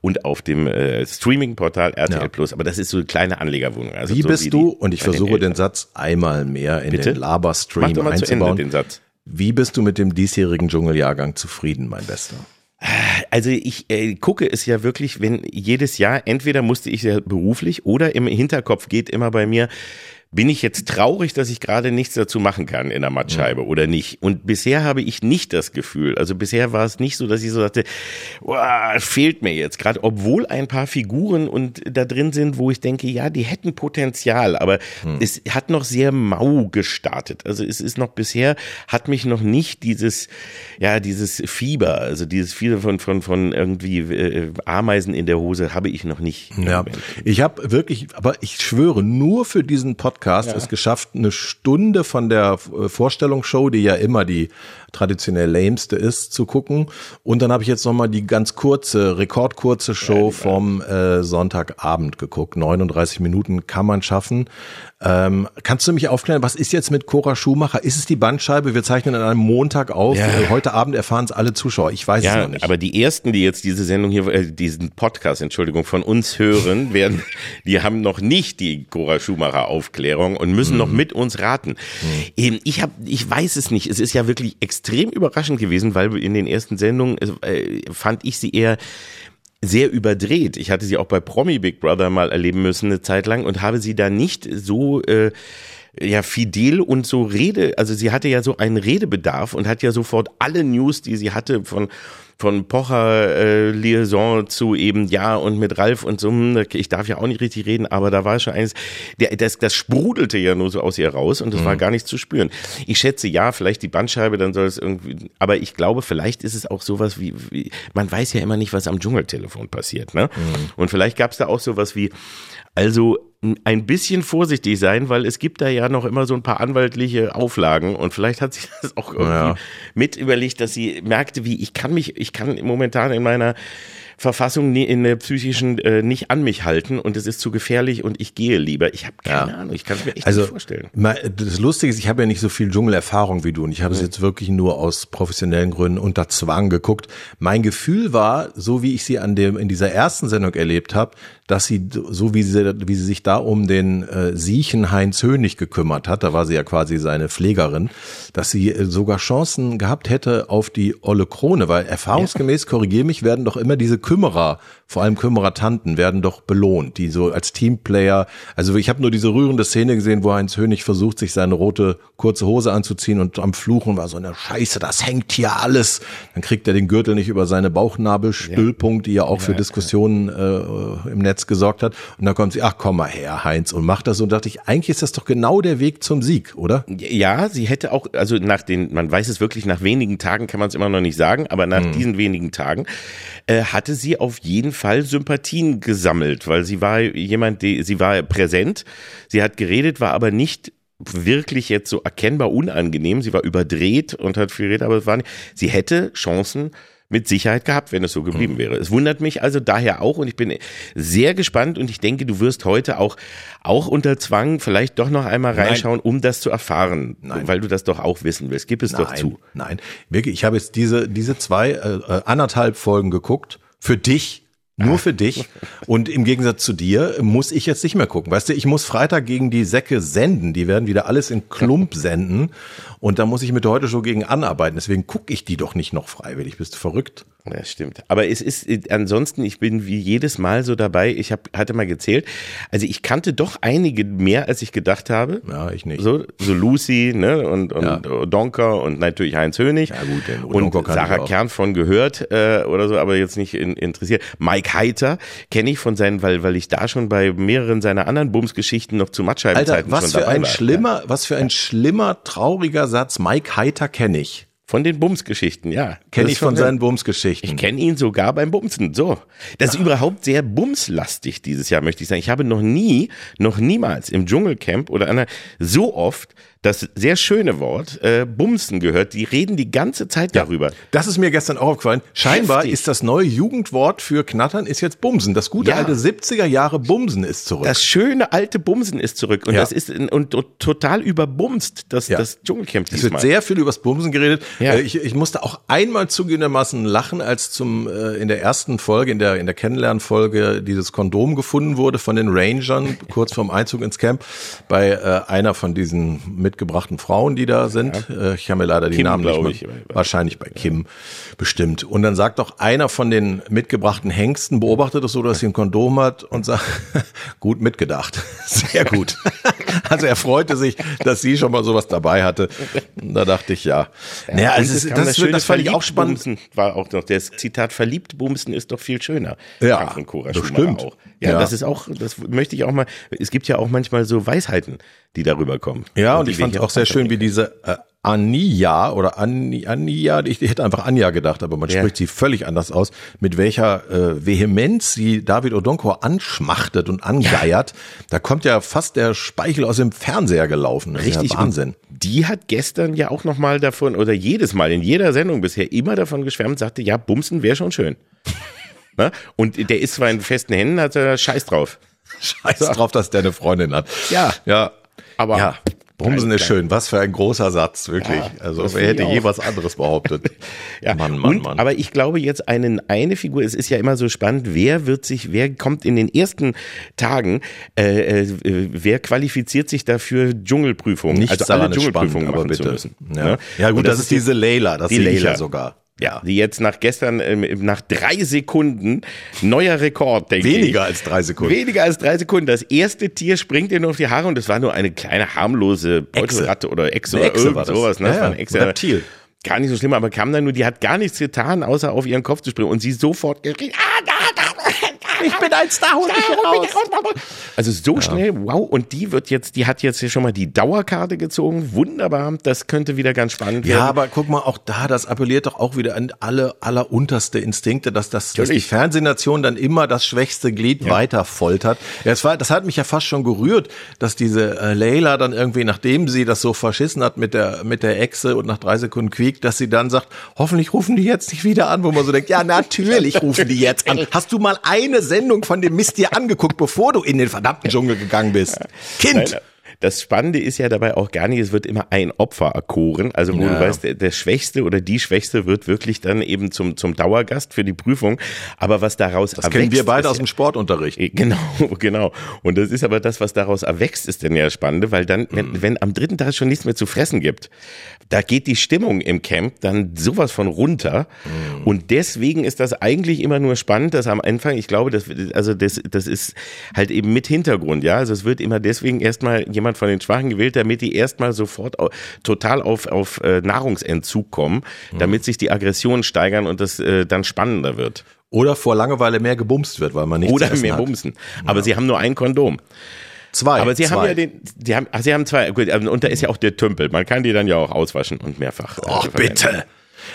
und auf dem äh, Streaming-Portal RTL Ja. Plus, aber das ist so eine kleine Anliegerwohnung. Also Wie so bist die du, und ich den versuche den. Satz einmal mehr in Bitte? den Mach Laberstream doch mal zu Ende einzubauen. den Satz. Wie bist du mit dem diesjährigen Dschungeljahrgang zufrieden, mein Bester? Also ich äh, gucke es ja wirklich, wenn jedes Jahr, entweder musste ich ja beruflich oder im Hinterkopf geht immer bei mir, bin ich jetzt traurig, dass ich gerade nichts dazu machen kann in der Mattscheibe oder nicht? Und bisher habe ich nicht das Gefühl. Also bisher war es nicht so, dass ich so dachte, "Uah, fehlt mir jetzt gerade, obwohl ein paar Figuren und da drin sind, wo ich denke, ja, die hätten Potenzial, aber es hat noch sehr mau gestartet. Also es ist noch bisher hat mich noch nicht dieses ja dieses Fieber, also dieses Fieber von von von irgendwie äh, Ameisen in der Hose habe ich noch nicht. Ja, ich habe wirklich, aber ich schwöre, nur für diesen Podcast es geschafft, eine Stunde von der äh, Vorstellungsshow, die ja immer die traditionell lameste ist, zu gucken. Und dann habe ich jetzt nochmal die ganz kurze, rekordkurze Show vom äh, Sonntagabend geguckt. 39 Minuten kann man schaffen. Ähm, kannst du mich aufklären, was ist jetzt mit Cora Schumacher? Ist es die Bandscheibe? Wir zeichnen an einem Montag auf. Ja. Äh, Heute Abend erfahren es alle Zuschauer. Ich weiß es Ja, noch nicht. aber die ersten, die jetzt diese Sendung hier, äh, diesen Podcast, Entschuldigung, von uns hören, werden, die haben noch nicht die Cora Schumacher Aufklärung und müssen Mhm. noch mit uns raten. Ähm, Ich habe, ich weiß es nicht. Es ist ja wirklich extrem überraschend gewesen, weil in den ersten Sendungen äh, fand ich sie eher sehr überdreht. Ich hatte sie auch bei Promi Big Brother mal erleben müssen eine Zeit lang und habe sie da nicht so äh, ja fidel und so Rede, also sie hatte ja so einen Redebedarf und hat ja sofort alle News, die sie hatte von von Pocher äh, Liaison zu eben ja und mit Ralf und so, hm, ich darf ja auch nicht richtig reden, aber da war schon eines, der, das, das sprudelte ja nur so aus ihr raus und das war gar nicht zu spüren. Ich schätze, ja, vielleicht die Bandscheibe, dann soll es irgendwie, aber ich glaube, vielleicht ist es auch sowas wie, wie man weiß ja immer nicht, was am Dschungeltelefon passiert, ne? Und vielleicht gab es da auch sowas wie, also ein bisschen vorsichtig sein, weil es gibt da ja noch immer so ein paar anwaltliche Auflagen und vielleicht hat sie das auch irgendwie Ja. mit überlegt, dass sie merkte, wie ich kann mich, ich kann momentan in meiner Verfassung in der psychischen äh, nicht an mich halten und es ist zu gefährlich und ich gehe lieber. Ich habe keine Ja. Ahnung, ich kann es mir echt Also nicht vorstellen. das Lustige ist, ich habe ja nicht so viel Dschungelerfahrung wie du und ich habe es jetzt wirklich nur aus professionellen Gründen unter Zwang geguckt. Mein Gefühl war, so wie ich sie an dem in dieser ersten Sendung erlebt habe, dass sie so wie sie wie sie sich da um den äh, Siechen Heinz Hönig gekümmert hat, da war sie ja quasi seine Pflegerin, dass sie äh, sogar Chancen gehabt hätte auf die olle Krone, weil erfahrungsgemäß korrigiere mich werden doch immer diese Kümmerer, vor allem Kümmerer-Tanten werden doch belohnt, die so als Teamplayer, also ich habe nur diese rührende Szene gesehen, wo Heinz Hönig versucht, sich seine rote kurze Hose anzuziehen und am Fluchen war so eine Scheiße, das hängt hier alles. Dann kriegt er den Gürtel nicht über seine Bauchnabelstüllpunkt, die ja auch für Diskussionen äh, im Netz gesorgt hat. Und dann kommt sie, ach komm mal her, Heinz, und macht das. Und dachte ich, eigentlich ist das doch genau der Weg zum Sieg, oder? Ja, sie hätte auch, also nach den, man weiß es wirklich, nach wenigen Tagen kann man es immer noch nicht sagen, aber nach diesen wenigen Tagen äh, hatte sie auf jeden Fall Sympathien gesammelt, weil sie war jemand, die, sie war präsent, sie hat geredet, war aber nicht wirklich jetzt so erkennbar unangenehm, sie war überdreht und hat viel geredet, aber es war nicht, sie hätte Chancen mit Sicherheit gehabt, wenn es so geblieben wäre. Es wundert mich also daher auch und ich bin sehr gespannt und ich denke, du wirst heute auch, auch unter Zwang vielleicht doch noch einmal Nein. reinschauen, um das zu erfahren, Nein. weil du das doch auch wissen willst. Gib es doch nein, zu. Nein, wirklich, ich habe jetzt diese, diese zwei, äh, äh, anderthalb Folgen geguckt, für dich, nur für dich. Und im Gegensatz zu dir muss ich jetzt nicht mehr gucken. Weißt du, ich muss Freitag gegen die Säcke senden. Die werden wieder alles in Klump senden. Und da muss ich mit der heute Show gegen anarbeiten. Deswegen gucke ich die doch nicht noch freiwillig. Bist du verrückt? Das stimmt. Aber es ist äh, ansonsten, ich bin wie jedes Mal so dabei. Ich hab, hatte mal gezählt. Also ich kannte doch einige mehr, als ich gedacht habe. Ja, ich nicht. So, so Lucy, ne, und, und Ja. Donker und natürlich Heinz Hönig. Ja, gut, den und Donker kannte ich Sarah. Kern von gehört äh, oder so, aber jetzt nicht in, interessiert. Mike Heiter kenne ich von seinen, weil, weil ich da schon bei mehreren seiner anderen Bums-Geschichten noch zu Alter, Mattscheibenzeiten was schon für ein war. schlimmer, was für ein schlimmer, trauriger Satz. Mike Heiter kenne ich. Von den Bumsgeschichten, ja. Kenne ich von seinen Bumsgeschichten. Ich kenne ihn sogar beim Bumsen. So. Das ist überhaupt sehr bumslastig dieses Jahr, möchte ich sagen. Ich habe noch nie, noch niemals im Dschungelcamp oder einer so oft das sehr schöne Wort äh, Bumsen gehört. Die reden die ganze Zeit darüber. Das ist mir gestern auch aufgefallen. Scheinbar Heftig. ist das neue Jugendwort für Knattern ist jetzt Bumsen. Das gute Ja. alte 70er Jahre Bumsen ist zurück. Das schöne alte Bumsen ist zurück und Ja. das ist in, und, und total überbumst das, das Dschungelcamp Es wird diesmal. sehr viel übers Bumsen geredet. Äh, Ich, ich musste auch einmal zugegebenermaßen lachen, als zum äh, in der ersten Folge, in der in der Kennenlernfolge dieses Kondom gefunden wurde von den Rangern kurz vorm Einzug ins Camp bei äh, einer von diesen mitgebrachten Frauen, die da sind. Äh, ich habe mir leider die Kim, Namen nicht mehr. ich. Wahrscheinlich bei Kim bestimmt. Und dann sagt doch einer von den mitgebrachten Hengsten, beobachtet es so, dass sie ein Kondom hat und sagt, gut mitgedacht. Sehr gut. Also er freute sich, dass sie schon mal sowas dabei hatte. Und da dachte ich, ja. Naja, Und also es, kam das, schöne das fand ich auch spannend. War auch noch das Zitat verliebt bumsen ist doch viel schöner. Ja, das stimmt. auch. Ja, Ja. das ist auch das möchte ich auch mal es gibt ja auch manchmal so Weisheiten, die darüber kommen. Ja, und die ich fand auch sehr schön, wie diese äh, Ania oder Ani, Ania, ich, hätte einfach Anja gedacht, aber man Ja. spricht sie völlig anders aus, mit welcher äh, Vehemenz sie David Odonkor anschmachtet und angeiert. Da kommt ja fast der Speichel aus dem Fernseher gelaufen. Das Richtig ja Wahnsinn. Und die hat gestern ja auch noch mal davon oder jedes Mal in jeder Sendung bisher immer davon geschwärmt, sagte, ja, bumsen wäre schon schön. Ne? Und der ist zwar in festen Händen, hat er Scheiß drauf. Scheiß drauf, dass der eine Freundin hat. Ja. Ja. Aber ja. Bumsen ist schön. Was für ein großer Satz, wirklich. Ja, also das wer hätte je was anderes behauptet? Ja, Mann, Mann, und, Mann. Aber ich glaube jetzt einen, eine Figur, es ist ja immer so spannend, wer wird sich, wer kommt in den ersten Tagen, äh, äh, wer qualifiziert sich dafür, Dschungelprüfungen, Nichts also alle Dschungelprüfungen spannend, aber machen zu bitte. müssen. Ja, Ne? ja gut, Und das, ist diese Layla, das die sehe ich ja Layla. sogar. Ja, die jetzt nach gestern, ähm, nach drei Sekunden, neuer Rekord, denke ich. Weniger als drei Sekunden. Weniger als drei Sekunden. Das erste Tier springt ihr nur auf die Haare und das war nur eine kleine harmlose Beutelratte oder Echse Eine oder Echse irgend sowas. Ne? Ja, Das war ja, eine Echse. ein Reptil. Gar nicht so schlimm, aber kam dann nur, die hat gar nichts getan, außer auf ihren Kopf zu springen und sie sofort geschrien, ah, da, da, da, ich bin ein Star, hol mich hier raus. Also so schnell, wow. Und die wird jetzt, die hat jetzt hier schon mal die Dauerkarte gezogen. Wunderbar. Das könnte wieder ganz spannend Ja, werden. aber guck mal, auch da, das appelliert doch auch wieder an alle allerunterste Instinkte, dass, das, dass die. Fernsehnation dann immer das schwächste Glied weiter foltert. Ja, es war, das hat mich ja fast schon gerührt, dass diese äh, Leila dann irgendwie, nachdem sie das so verschissen hat mit der, mit der Echse und nach drei Sekunden quiekt, dass sie dann sagt, hoffentlich rufen die jetzt nicht wieder an, wo man so denkt, ja, natürlich rufen die jetzt an. Hast du mal eine Sendung von dem Mist dir angeguckt, bevor du in den verdammten Dschungel gegangen bist? Kind! Nein, das Spannende ist ja dabei auch gar nicht, es wird immer ein Opfer erkoren. Also wo Ja. du weißt, der, der Schwächste oder die Schwächste wird wirklich dann eben zum, zum Dauergast für die Prüfung. Aber was daraus Das kennen wir beide aus dem Sportunterricht. Genau, genau. Und das ist aber das, was daraus erwächst, ist dann ja spannende, weil dann, wenn, Mhm. wenn am dritten Tag schon nichts mehr zu fressen gibt, da geht die Stimmung im Camp dann sowas von runter. Mhm. Und deswegen ist das eigentlich immer nur spannend, dass am Anfang, ich glaube, das, also das, das ist halt eben mit Hintergrund, ja. Also es wird immer deswegen erstmal jemand von den Schwachen gewählt, damit die erstmal sofort au, total auf, auf äh, Nahrungsentzug kommen, Mhm. damit sich die Aggressionen steigern und das äh, dann spannender wird. Oder vor Langeweile mehr gebumst wird, weil man nichts zu Oder mehr hat. bumsen. Aber sie haben nur ein Kondom. Zwei. Aber sie zwei. haben ja den, die haben, ach, sie haben zwei, gut, und da ist ja auch der Tümpel. Man kann die dann ja auch auswaschen und mehrfach. äh, Ach, verwenden. bitte.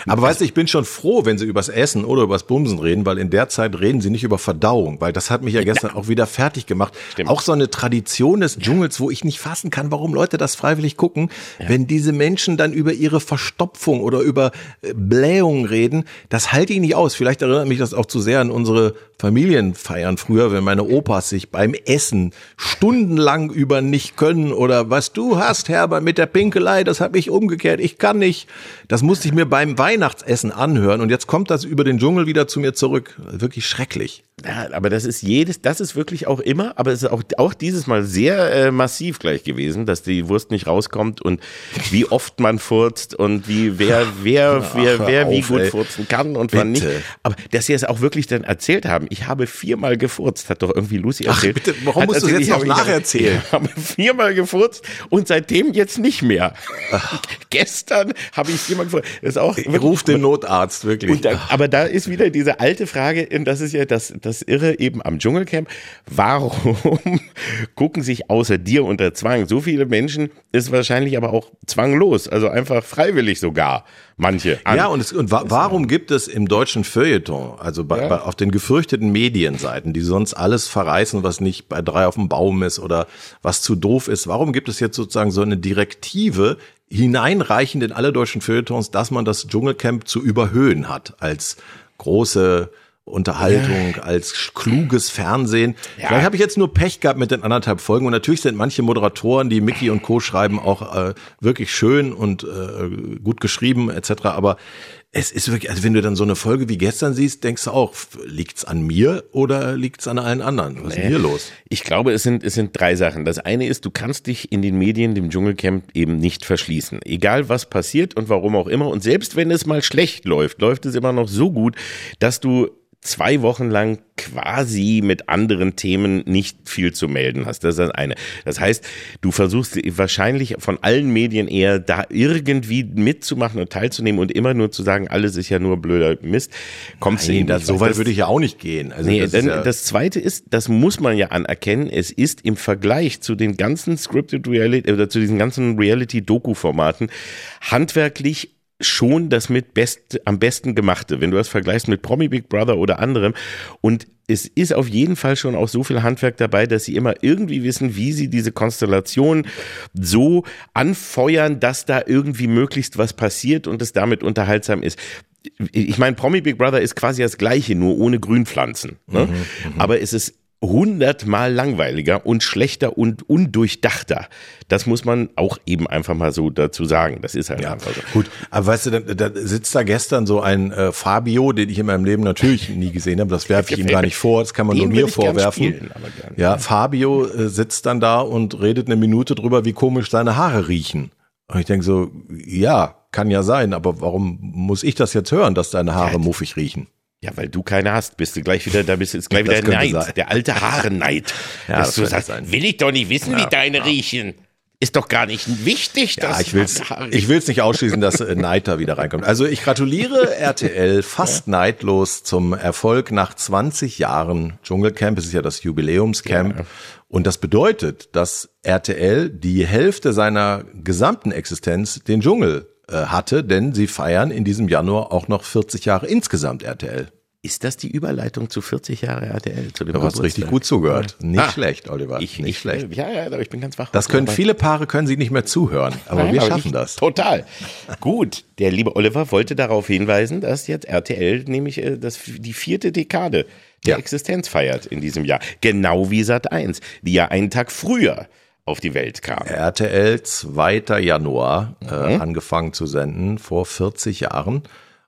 Aber weißt du, ich bin schon froh, wenn sie übers Essen oder übers Bumsen reden, weil in der Zeit reden sie nicht über Verdauung, weil das hat mich ja gestern auch wieder fertig gemacht. Stimmt. Auch so eine Tradition des Dschungels, wo ich nicht fassen kann, warum Leute das freiwillig gucken, wenn diese Menschen dann über ihre Verstopfung oder über äh, Blähung reden, das halte ich nicht aus. Vielleicht erinnert mich das auch zu sehr an unsere Familienfeiern früher, wenn meine Opas sich beim Essen stundenlang über nicht können oder was du hast, Herbert, mit der Pinkelei, das habe ich umgekehrt, ich kann nicht. Das musste ich mir beim Weihnachtsessen anhören und jetzt kommt das über den Dschungel wieder zu mir zurück. Wirklich schrecklich. Ja, aber das ist jedes, das ist wirklich auch immer, aber es ist auch, auch dieses Mal sehr äh, massiv gleich gewesen, dass die Wurst nicht rauskommt und wie oft man furzt und wie wer, wer, wer, hör wer wie auf, gut ey. furzen kann und wann nicht. Bitte. Aber dass sie es auch wirklich dann erzählt haben, ich habe viermal gefurzt, hat doch irgendwie Lucy Ach, erzählt. bitte, warum Hat musst du jetzt noch nacherzählen? Ich habe viermal gefurzt und seitdem jetzt nicht mehr. Gestern habe ich viermal gefurzt. Das ist auch, ruf den Notarzt, wirklich. Da, aber da ist wieder diese alte Frage, und das ist ja das, das Irre eben am Dschungelcamp. Warum gucken sich außer dir unter Zwang so viele Menschen, ist wahrscheinlich aber auch zwanglos, also einfach freiwillig sogar, manche. An. Ja, und, es, und wa warum gibt es im deutschen Feuilleton, also bei, ja. bei, auf den gefürchteten Medienseiten, die sonst alles verreißen, was nicht bei drei auf dem Baum ist oder was zu doof ist, warum gibt es jetzt sozusagen so eine Direktive, hineinreichend in alle deutschen Feuilletons, dass man das Dschungelcamp zu überhöhen hat als große Unterhaltung, ja. als kluges Fernsehen. Ja. Vielleicht habe ich jetzt nur Pech gehabt mit den anderthalb Folgen und natürlich sind manche Moderatoren, die Mickey und Co. schreiben, auch äh, wirklich schön und äh, gut geschrieben etc. Aber es ist wirklich, also wenn du dann so eine Folge wie gestern siehst, denkst du auch, liegt's an mir oder liegt's an allen anderen? Was nee. ist hier los? Ich glaube, es sind, es sind drei Sachen. Das eine ist, du kannst dich in den Medien, dem Dschungelcamp eben nicht verschließen. Egal was passiert und warum auch immer. Und selbst wenn es mal schlecht läuft, läuft es immer noch so gut, dass du zwei Wochen lang quasi mit anderen Themen nicht viel zu melden hast. Das ist das eine. Das heißt, du versuchst wahrscheinlich von allen Medien eher da irgendwie mitzumachen und teilzunehmen und immer nur zu sagen, alles ist ja nur blöder Mist. Kommst Nein, du so weit würde ich ja auch nicht gehen. Also nee, das, denn, ja das zweite ist, das muss man ja anerkennen, es ist im Vergleich zu den ganzen Scripted Reality oder zu diesen ganzen Reality-Doku-Formaten handwerklich schon das mit best, am besten gemachte, wenn du das vergleichst mit Promi Big Brother oder anderem. Und es ist auf jeden Fall schon auch so viel Handwerk dabei, dass sie immer irgendwie wissen, wie sie diese Konstellation so anfeuern, dass da irgendwie möglichst was passiert und es damit unterhaltsam ist ich meine, Promi Big Brother ist quasi das gleiche, nur ohne Grünpflanzen. Ne? Mhm, mhm. Aber es ist hundertmal langweiliger und schlechter und undurchdachter. Das muss man auch eben einfach mal so dazu sagen. Das ist halt ja, einfach so. Gut, aber weißt du, da, da sitzt da gestern so ein äh, Fabio, den ich in meinem Leben natürlich nie gesehen habe. Das werfe ich ihm gar nicht vor. Das kann man nur mir vorwerfen. Spielen, ja, Fabio äh, sitzt dann da und redet eine Minute drüber, wie komisch seine Haare riechen. Und ich denke so, ja, kann ja sein, aber warum muss ich das jetzt hören, dass deine Haare muffig riechen? Ja, weil du keine hast, bist du gleich wieder, da bist du jetzt gleich wieder Neid, sein. der alte Haarenneid. ja, dass das du sagst, sein. will ich doch nicht wissen, ja, wie deine ja. riechen. Ist doch gar nicht wichtig, dass ja, ich will's, ich will's nicht ausschließen, dass äh, Neid da wieder reinkommt. Also ich gratuliere RTL fast neidlos zum Erfolg nach 20 Jahren Dschungelcamp. Es ist ja das Jubiläumscamp. Und das bedeutet, dass RTL die Hälfte seiner gesamten Existenz den Dschungel hatte, denn sie feiern in diesem Januar auch noch 40 Jahre insgesamt RTL. Ist das die Überleitung zu 40 Jahre RTL? Zu dem du hast richtig gut zugehört. Nicht ah, schlecht, Oliver. Ich, nicht ich, schlecht. Ja, ja, aber ich bin ganz wach. Das können viele Paare können sie nicht mehr zuhören, aber Nein, wir aber schaffen ich, das. Total. gut. Der liebe Oliver wollte darauf hinweisen, dass jetzt RTL nämlich äh, das, die vierte Dekade der ja. Existenz feiert in diesem Jahr. Genau wie Sat 1, die ja einen Tag früher auf die Welt kam. RTL 2. Januar äh, mhm. angefangen zu senden, vor 40 Jahren.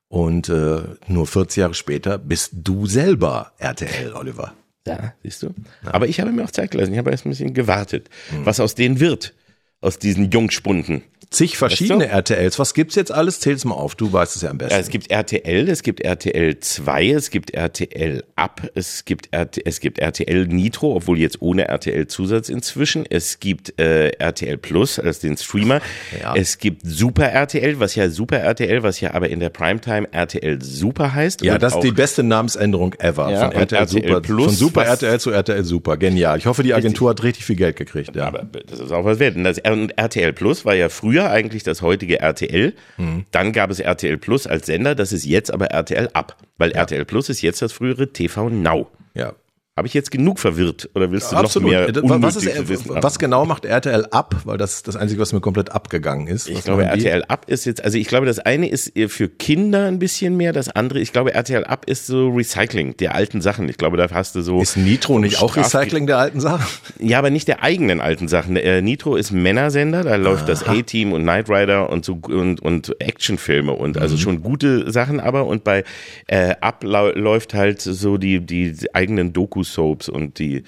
Und äh, nur 40 Jahre später bist du selber RTL, Oliver. Ja, siehst du. Ja. Aber ich habe mir auch Zeit gelassen. Ich habe erst ein bisschen gewartet, mhm. was aus denen wird, aus diesen Jungspunden zig verschiedene weißt du? RTLs. Was gibt's jetzt alles? Zähl's mal auf. Du weißt es ja am besten. Es gibt RTL, es gibt RTL 2, es gibt RTL Up, es gibt, RT, es gibt RTL Nitro, obwohl jetzt ohne RTL Zusatz inzwischen. Es gibt äh, RTL Plus als den Streamer. Ja. Es gibt Super RTL, was ja Super RTL, was ja aber in der Primetime RTL Super heißt. Ja, das ist die beste Namensänderung ever. Ja, von RTL, RTL Super, Plus. Von Super RTL zu RTL Super. Genial. Ich hoffe, die Agentur hat richtig viel Geld gekriegt. Ja. Aber das ist auch was wert. Und, das, und RTL Plus war ja früher früher eigentlich das heutige RTL. Mhm. Dann gab es RTL Plus als Sender. Das ist jetzt aber RTL Ab. Weil ja. RTL Plus ist jetzt das frühere TV Now. Ja. Habe ich jetzt genug verwirrt oder willst du Absolut. noch mehr äh, was, ist, wissen was genau macht RTL ab? Weil das ist das Einzige, was mir komplett abgegangen ist. Was ich glaube, RTL ab ist jetzt, also ich glaube, das eine ist für Kinder ein bisschen mehr, das andere, ich glaube, RTL ab ist so Recycling der alten Sachen. Ich glaube, da hast du so. Ist Nitro nicht auch Recycling der alten Sachen? Ja, aber nicht der eigenen alten Sachen. Äh, Nitro ist Männersender, da läuft Aha. das A-Team und Knight Rider und so und, und Actionfilme und also mhm. schon gute Sachen, aber und bei äh, ab läuft halt so die, die eigenen Doku-Soaps und die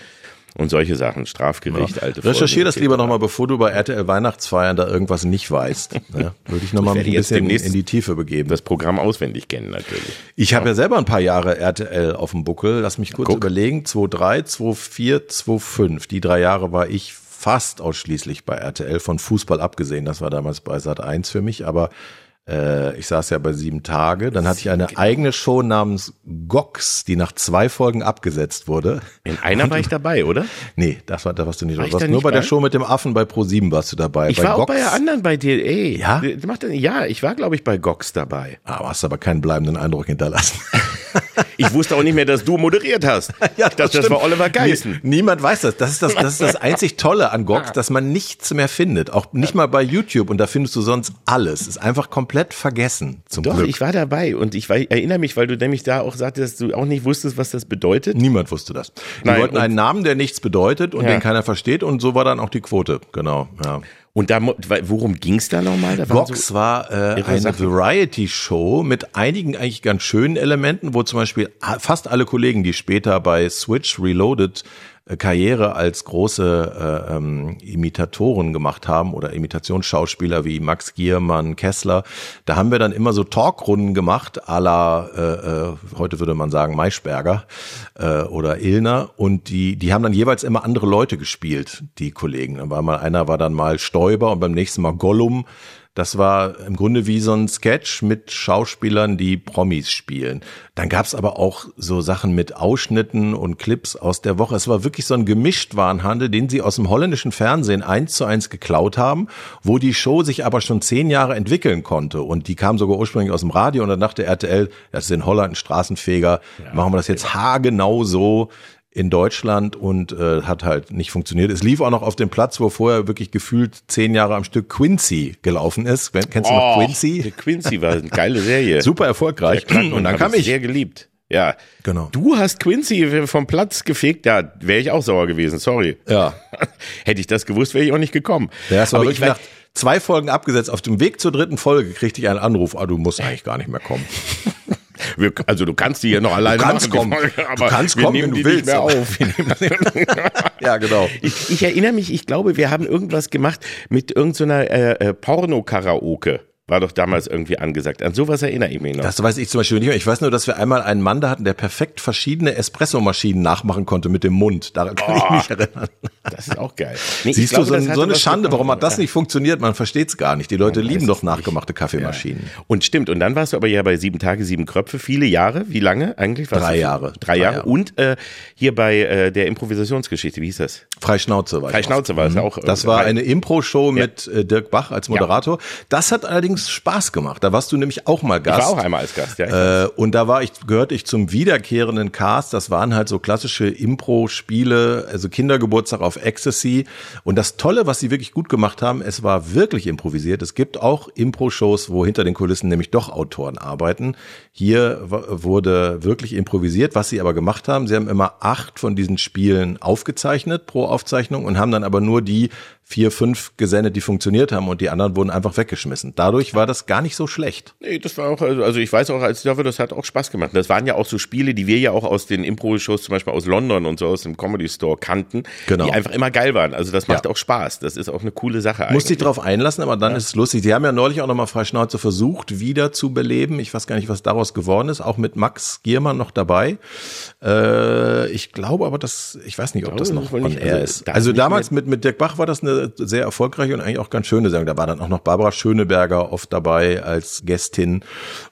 und solche Sachen, Strafgericht, ja. alte Recherchier das lieber nochmal, bevor du bei RTL Weihnachtsfeiern da irgendwas nicht weißt. Ja, würde ich nochmal ein bisschen in die Tiefe begeben. Das Programm auswendig kennen natürlich. Ich habe ja selber ein paar Jahre RTL auf dem Buckel. Lass mich kurz Guck. überlegen. 2.3, 2.4, 2.5. Die drei Jahre war ich fast ausschließlich bei RTL, von Fußball abgesehen. Das war damals bei Sat 1 für mich, aber Äh, ich saß ja bei sieben Tage. Dann hatte ich eine eigene Show namens Gox, die nach zwei Folgen abgesetzt wurde. In einer war ich dabei, oder? Nee, das war, da warst du nicht. War Du warst nur nicht bei der bei? Show mit dem Affen bei Pro7 warst du dabei. Ich bei war auch Gox, bei der anderen bei dir. Ey, Ja? Ja, ich war, glaube ich, bei Gox dabei. Ah, hast aber keinen bleibenden Eindruck hinterlassen. Ich wusste auch nicht mehr, dass du moderiert hast. ich dachte, das war Oliver Geißen. Nie, niemand weiß das. Das ist das, das ist das einzig Tolle an Gox, dass man nichts mehr findet. Auch nicht mal bei YouTube. Und da findest du sonst alles. Ist einfach komplett vergessen. Zum Doch, Glück. ich war dabei und ich war, erinnere mich, weil du nämlich da auch sagtest, dass du auch nicht wusstest, was das bedeutet. Niemand wusste das. Die Nein, wollten einen Namen, der nichts bedeutet und Ja. den keiner versteht. Und so war dann auch die Quote. Genau. Ja. Und da, worum ging's da nochmal? Da waren Vox so- war äh, eine. Variety-Show mit einigen eigentlich ganz schönen Elementen, wo zum Beispiel fast alle Kollegen, die später bei Switch Reloaded Karriere als große äh, ähm, Imitatoren gemacht haben oder Imitationsschauspieler wie Max Giermann, Kessler, da haben wir dann immer so Talkrunden gemacht, à la, äh, äh, heute würde man sagen Maischberger äh, oder Illner und die, die haben dann jeweils immer andere Leute gespielt, die Kollegen. Dann war mal einer war dann mal Stoiber und beim nächsten Mal Gollum. Das war im Grunde wie so ein Sketch mit Schauspielern, die Promis spielen. Dann gab's aber auch so Sachen mit Ausschnitten und Clips aus der Woche. Es war wirklich so ein Gemischtwarenhandel, den sie aus dem holländischen Fernsehen eins zu eins geklaut haben, wo die Show sich aber schon zehn Jahre entwickeln konnte. Und die kam sogar ursprünglich aus dem Radio und dann dachte RTL, das ist in Holland ein Straßenfeger, machen wir das jetzt haargenau so in Deutschland und äh, hat halt nicht funktioniert. Es lief auch noch auf dem Platz, wo vorher wirklich gefühlt zehn Jahre am Stück Quincy gelaufen ist. Kennst du noch Oh, Quincy? Quincy war eine geile Serie. Super erfolgreich. Und dann kam ich. Sehr geliebt. Ja. Genau. Du hast Quincy vom Platz gefegt. Ja, wäre ich auch sauer gewesen. Sorry. Ja. Hätte ich das gewusst, wäre ich auch nicht gekommen. Ja, es war Aber wirklich ich nach zwei Folgen abgesetzt. Auf dem Weg zur dritten Folge kriegte ich einen Anruf. Ah, du musst eigentlich gar nicht mehr kommen. wir, also du kannst die hier noch alleine Du kannst machen, kommen. Folge, Du aber kannst wir kommen, nehmen wenn du nicht willst, mehr aber- auf. ja, genau. Ich, ich erinnere mich, ich glaube, wir haben irgendwas gemacht mit irgendeiner äh, äh, Porno-Karaoke. War doch damals irgendwie angesagt. An sowas erinnere ich mich noch. Das weiß ich zum Beispiel nicht mehr. Ich weiß nur, dass wir einmal einen Mann da hatten, der perfekt verschiedene Espressomaschinen nachmachen konnte mit dem Mund. Daran kann ich mich erinnern. Das ist auch geil. Nee, Siehst glaube, du, so, das so eine Schande, warum hat das nicht funktioniert? Man versteht es gar nicht. Die Leute weiß lieben doch nicht. nachgemachte Kaffeemaschinen. Und stimmt, und dann warst du aber ja bei sieben Tage, sieben Kröpfe, viele Jahre. Wie lange eigentlich? Warst Drei Jahre. Drei, Drei Jahre. Jahre. Und äh, hier bei äh, der Improvisationsgeschichte, wie hieß das? Freischnauze war Freischnauze auch. war es auch. Das äh, war bei- eine Impro-Show mit äh, Dirk Bach als Moderator. Das hat allerdings Spaß gemacht. Da warst du nämlich auch mal Ich Gast. war auch einmal als Gast, ja. Äh, und da war ich, gehörte ich zum wiederkehrenden Cast. Das waren halt so klassische Impro-Spiele, also Kindergeburtstag auf Ecstasy. Und das Tolle, was sie wirklich gut gemacht haben, es war wirklich improvisiert. Es gibt auch Impro-Shows, wo hinter den Kulissen nämlich doch Autoren arbeiten. Hier wurde wirklich improvisiert. Was sie aber gemacht haben, sie haben immer acht von diesen Spielen aufgezeichnet pro Aufzeichnung und haben dann aber nur die vier, fünf gesendet, die funktioniert haben und die anderen wurden einfach weggeschmissen. Dadurch war das gar nicht so schlecht. Nee, das war auch, also also ich weiß auch, als war, das hat auch Spaß gemacht. Das waren ja auch so Spiele, die wir ja auch aus den Impro-Shows, zum Beispiel aus London und so aus dem Comedy Store kannten, Genau. die einfach immer geil waren. Also das macht Ja. auch Spaß. Das ist auch eine coole Sache eigentlich. ich drauf einlassen, aber dann ist es lustig. Sie haben ja neulich auch nochmal Freischnauze versucht, wieder zu beleben. Ich weiß gar nicht, was daraus geworden ist. Auch mit Max Giermann noch dabei. Äh, ich glaube aber, dass, ich weiß nicht, ob das noch das war on nicht- air also ist. Also damals mit, mit Dirk Bach war das eine sehr erfolgreiche und eigentlich auch ganz schöne Sendung. Da war dann auch noch Barbara Schöneberger oft dabei als Gästin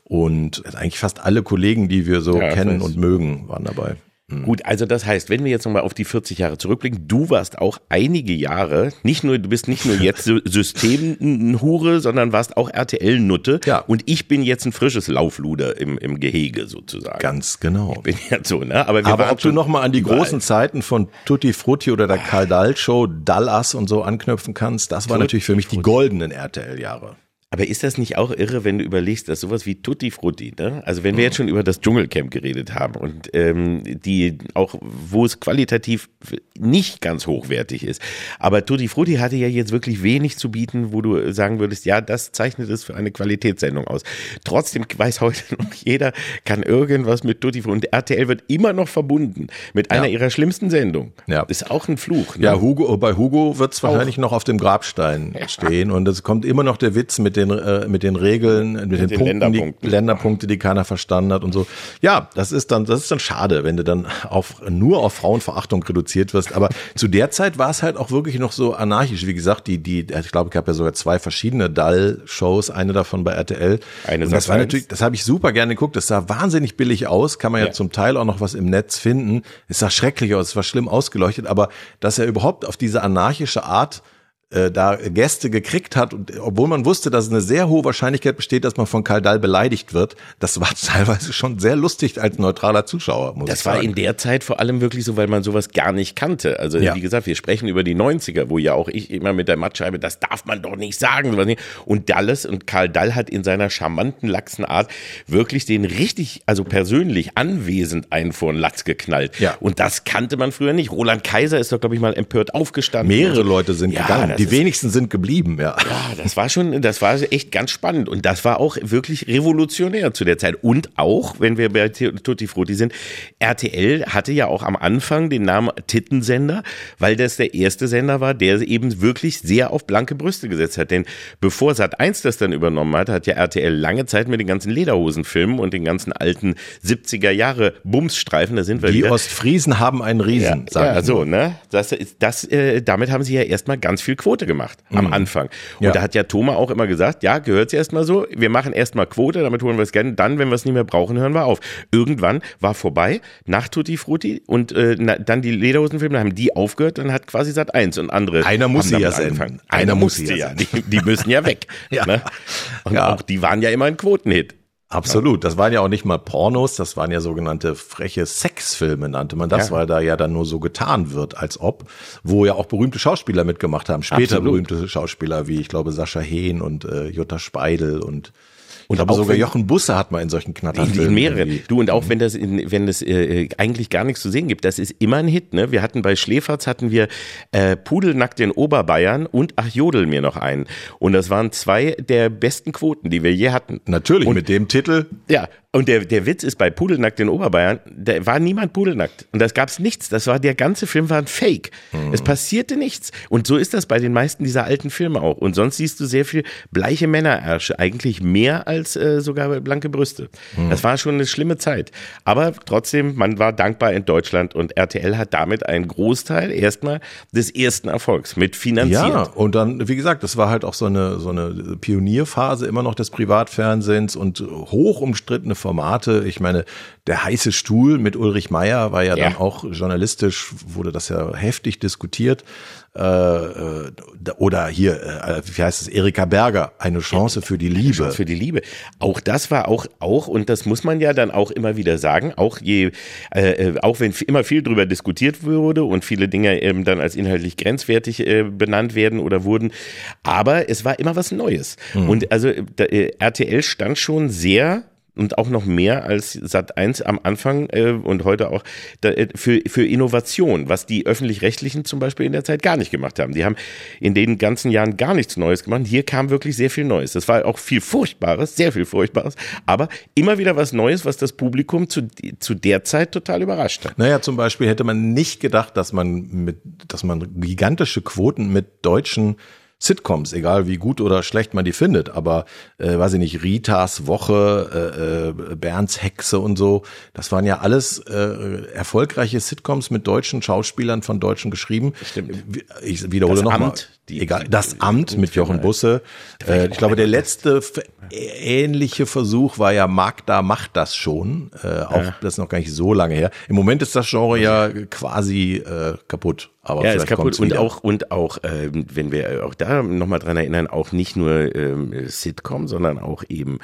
und eigentlich fast alle Kollegen, die wir so Ja, kennen und mögen, waren dabei. Gut, also das heißt, wenn wir jetzt nochmal auf die 40 Jahre zurückblicken, du warst auch einige Jahre, nicht nur, du bist nicht nur jetzt Systemhure, sondern warst auch RTL-Nutte. Ja. Und ich bin jetzt ein frisches Laufluder im, im Gehege sozusagen. Ganz genau. bin ja so, ne? Aber, wir Aber ob du schon noch mal an die überall. großen Zeiten von Tutti Frutti oder der Karl Dahl Show, Dallas und so anknüpfen kannst, das war natürlich für mich die goldenen RTL-Jahre. Aber ist das nicht auch irre, wenn du überlegst, dass sowas wie Tutti Frutti, ne? Also wenn wir jetzt schon über das Dschungelcamp geredet haben und ähm, die auch, wo es qualitativ nicht ganz hochwertig ist, aber Tutti Frutti hatte ja jetzt wirklich wenig zu bieten, wo du sagen würdest, ja, das zeichnet es für eine Qualitätssendung aus. Trotzdem weiß heute noch jeder, kann irgendwas mit Tutti Frutti und RTL wird immer noch verbunden mit einer ihrer schlimmsten Sendungen. Ja. Ist auch ein Fluch. Ne? Ja, Hugo, bei Hugo wird es wahrscheinlich noch auf dem Grabstein stehen und es kommt immer noch der Witz mit den, äh, mit den Regeln, mit, mit den, den, Punkten, Länderpunkten. Die, Länderpunkte, die keiner verstanden hat und so. Ja, das ist dann, das ist dann schade, wenn du dann auf, nur auf Frauenverachtung reduziert wirst. Aber zu der Zeit war es halt auch wirklich noch so anarchisch. Wie gesagt, die, die, ich glaube, ich habe ja sogar zwei verschiedene Dall-Shows, eine davon bei RTL. Eine und das war natürlich, das habe ich super gerne geguckt. Das sah wahnsinnig billig aus. Kann man ja, ja zum Teil auch noch was im Netz finden. Es sah schrecklich aus, es war schlimm ausgeleuchtet, aber dass er überhaupt auf diese anarchische Art äh, da Gäste gekriegt hat, und obwohl man wusste, dass eine sehr hohe Wahrscheinlichkeit besteht, dass man von Karl Dahl beleidigt wird, das war teilweise schon sehr lustig als neutraler Zuschauer. Muss das ich sagen. war in der Zeit vor allem wirklich so, weil man sowas gar nicht kannte. Also ja. wie gesagt, wir sprechen über die 90er, wo ja auch ich immer mit der Mattscheibe, das darf man doch nicht sagen. Und Dallas und Karl Dall hat in seiner charmanten, laxen Art wirklich den richtig, also persönlich anwesend einen vor den Latz geknallt. Ja. Und das kannte man früher nicht. Roland Kaiser ist doch, glaube ich, mal empört aufgestanden. Mehrere Leute sind ja, gegangen die wenigsten sind geblieben, ja. Ja, das war schon, das war echt ganz spannend und das war auch wirklich revolutionär zu der Zeit. Und auch, wenn wir bei Tutti Frutti sind, RTL hatte ja auch am Anfang den Namen Tittensender, weil das der erste Sender war, der eben wirklich sehr auf blanke Brüste gesetzt hat. Denn bevor Sat 1 das dann übernommen hat, hat ja RTL lange Zeit mit den ganzen Lederhosenfilmen und den ganzen alten 70er Jahre Bumsstreifen, da sind wir Die wieder. Ostfriesen haben einen Riesen, ja, ja so, ne? Das, das, äh, damit haben sie ja erstmal ganz viel Quote Quote gemacht am mhm. Anfang. Und ja. da hat ja Thomas auch immer gesagt, ja, gehört es erstmal so, wir machen erstmal Quote, damit holen wir es gerne, dann, wenn wir es nicht mehr brauchen, hören wir auf. Irgendwann war vorbei, nach Tutti Frutti und äh, na, dann die Lederhosenfilme, haben die aufgehört, dann hat quasi Sat 1 und andere Einer muss sie ja angefangen. Einer, Einer musste ja. Die, die, müssen ja weg. ja. Ne? Und ja. auch die waren ja immer ein Quotenhit. Absolut. Das waren ja auch nicht mal Pornos, das waren ja sogenannte freche Sexfilme, nannte man das, ja. weil da ja dann nur so getan wird, als ob, wo ja auch berühmte Schauspieler mitgemacht haben. Später Absolut. berühmte Schauspieler wie, ich glaube, Sascha Hehn und äh, Jutta Speidel und und aber sogar wenn, Jochen Busse hat mal in solchen Knatterfilmen. In mehreren. Du und auch wenn das in, wenn das äh, eigentlich gar nichts zu sehen gibt, das ist immer ein Hit. Ne? Wir hatten bei Schläferz hatten wir äh, Pudelnackt in Oberbayern und Ach Jodel mir noch einen. Und das waren zwei der besten Quoten, die wir je hatten. Natürlich und, mit dem Titel. Ja, und der, der Witz ist bei Pudelnackt in Oberbayern, da war niemand pudelnackt. Und das gab's nichts. Das war, der ganze Film war ein Fake. Mhm. Es passierte nichts. Und so ist das bei den meisten dieser alten Filme auch. Und sonst siehst du sehr viel bleiche Männerärsche. Eigentlich mehr als äh, sogar blanke Brüste. Mhm. Das war schon eine schlimme Zeit. Aber trotzdem, man war dankbar in Deutschland und RTL hat damit einen Großteil erstmal des ersten Erfolgs mit finanziert. Ja, und dann, wie gesagt, das war halt auch so eine, so eine Pionierphase immer noch des Privatfernsehens und hoch umstrittene Formate. Ich meine, der heiße Stuhl mit Ulrich Meier war ja, ja. dann auch journalistisch, wurde das ja heftig diskutiert. Äh, äh, oder hier, äh, wie heißt es, Erika Berger, eine Chance für die Liebe. Eine Chance für die Liebe. Auch das war auch, auch, und das muss man ja dann auch immer wieder sagen, auch je, äh, äh auch wenn immer viel drüber diskutiert wurde und viele Dinge eben dann als inhaltlich grenzwertig äh, benannt werden oder wurden, aber es war immer was Neues. Mhm. Und also RTL stand schon sehr und auch noch mehr als Sat 1 am Anfang äh, und heute auch da, äh, für, für Innovation, was die öffentlich-rechtlichen zum Beispiel in der Zeit gar nicht gemacht haben. Die haben in den ganzen Jahren gar nichts Neues gemacht. Hier kam wirklich sehr viel Neues. Das war auch viel Furchtbares, sehr viel Furchtbares, aber immer wieder was Neues, was das Publikum zu, zu der Zeit total überrascht hat. Naja, zum Beispiel hätte man nicht gedacht, dass man mit, dass man gigantische Quoten mit deutschen Sitcoms, egal wie gut oder schlecht man die findet, aber äh, weiß ich nicht, Ritas Woche, äh, äh, Bernds Hexe und so, das waren ja alles äh, erfolgreiche Sitcoms mit deutschen Schauspielern von Deutschen geschrieben. Stimmt. Ich wiederhole nochmal. Egal, das Amt mit Jochen Busse. Äh, ich glaube, der letzte ähnliche Versuch war ja Magda macht das schon. Äh, auch ja. das ist noch gar nicht so lange her. Im Moment ist das Genre ja quasi äh, kaputt. Aber ja, ist kaputt und auch und auch, äh, wenn wir auch da nochmal dran erinnern, auch nicht nur ähm, Sitcom, sondern auch eben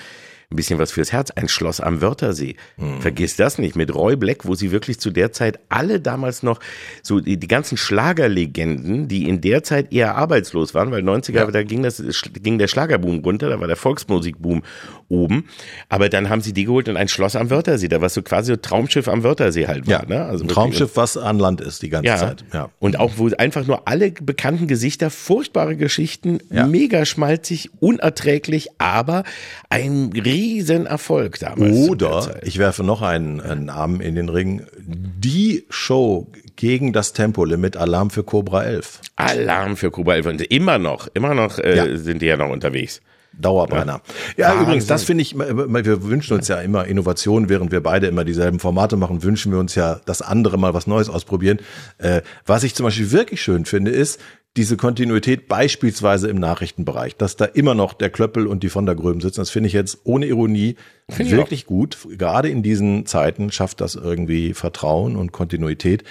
ein bisschen was fürs Herz. Ein Schloss am Wörthersee. Mhm. Vergiss das nicht. Mit Roy Black, wo sie wirklich zu der Zeit alle damals noch so die, die ganzen Schlagerlegenden, die in der Zeit eher arbeitslos waren, weil 90er, ja. da ging das, ging der Schlagerboom runter, da war der Volksmusikboom oben. Aber dann haben sie die geholt und ein Schloss am Wörthersee, da was so quasi ein Traumschiff am Wörthersee halt war. Ja, ne? also ein Traumschiff, was an Land ist die ganze ja. Zeit. Ja. Und auch wo einfach nur alle bekannten Gesichter, furchtbare Geschichten, ja. mega schmalzig, unerträglich, aber ein riesen Erfolg damals. Oder ich werfe noch einen, einen Namen in den Ring. Die Show gegen das Tempolimit Alarm für Cobra 11. Alarm für Cobra 11 und immer noch, immer noch äh, ja. sind die ja noch unterwegs. Dauerbrenner. Ja, ja übrigens, das finde ich, wir wünschen uns ja immer Innovation, während wir beide immer dieselben Formate machen, wünschen wir uns ja, dass andere mal was Neues ausprobieren. Äh, was ich zum Beispiel wirklich schön finde, ist, diese Kontinuität beispielsweise im Nachrichtenbereich, dass da immer noch der Klöppel und die von der Gröben sitzen, das finde ich jetzt ohne Ironie find wirklich gut. Gerade in diesen Zeiten schafft das irgendwie Vertrauen und Kontinuität.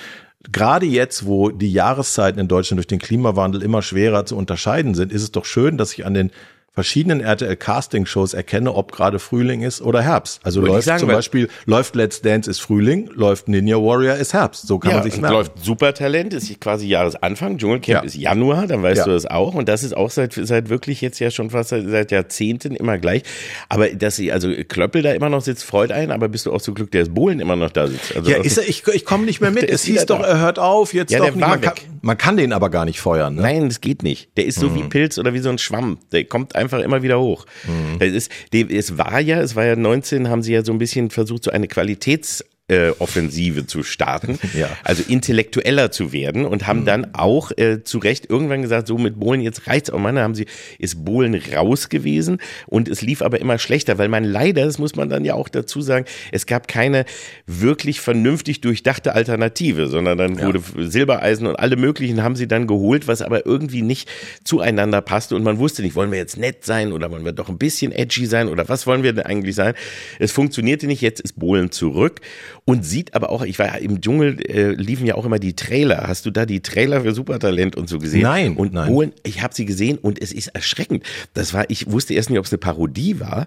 Gerade jetzt, wo die Jahreszeiten in Deutschland durch den Klimawandel immer schwerer zu unterscheiden sind, ist es doch schön, dass sich an den verschiedenen RTL Casting Shows erkenne, ob gerade Frühling ist oder Herbst. Also Würde läuft sagen, zum Beispiel, läuft Let's Dance ist Frühling, läuft Ninja Warrior ist Herbst. So kann ja, man sich merken. läuft Supertalent ist quasi Jahresanfang, Dschungelcamp ja. ist Januar, dann weißt ja. du das auch. Und das ist auch seit, seit wirklich jetzt ja schon fast seit, seit Jahrzehnten immer gleich. Aber dass sie, also Klöppel da immer noch sitzt, freut einen, aber bist du auch so Glück, dass Bohlen immer noch da sitzt. Also ja, ist er, ich, ich komme nicht mehr mit. es hieß doch, er hört auf, jetzt ja, doch nicht. Man kann, man kann, den aber gar nicht feuern. Ne? Nein, das geht nicht. Der ist so mhm. wie Pilz oder wie so ein Schwamm. Der kommt einfach immer wieder hoch. Mhm. Es, ist, es war ja, es war ja 19, haben sie ja so ein bisschen versucht, so eine Qualitäts- äh, Offensive zu starten, ja. also intellektueller zu werden und haben mhm. dann auch äh, zu Recht irgendwann gesagt, so mit Bohlen jetzt reicht's auch mal. Dann haben sie ist Bohlen raus gewesen und es lief aber immer schlechter, weil man leider, das muss man dann ja auch dazu sagen, es gab keine wirklich vernünftig durchdachte Alternative, sondern dann ja. wurde Silbereisen und alle möglichen haben sie dann geholt, was aber irgendwie nicht zueinander passte und man wusste nicht, wollen wir jetzt nett sein oder wollen wir doch ein bisschen edgy sein oder was wollen wir denn eigentlich sein? Es funktionierte nicht, jetzt ist Bohlen zurück und sieht aber auch, ich war im Dschungel, äh, liefen ja auch immer die Trailer. Hast du da die Trailer für Supertalent und so gesehen? Nein. Und nein. Bohlen, ich habe sie gesehen und es ist erschreckend. Das war, ich wusste erst nicht, ob es eine Parodie war.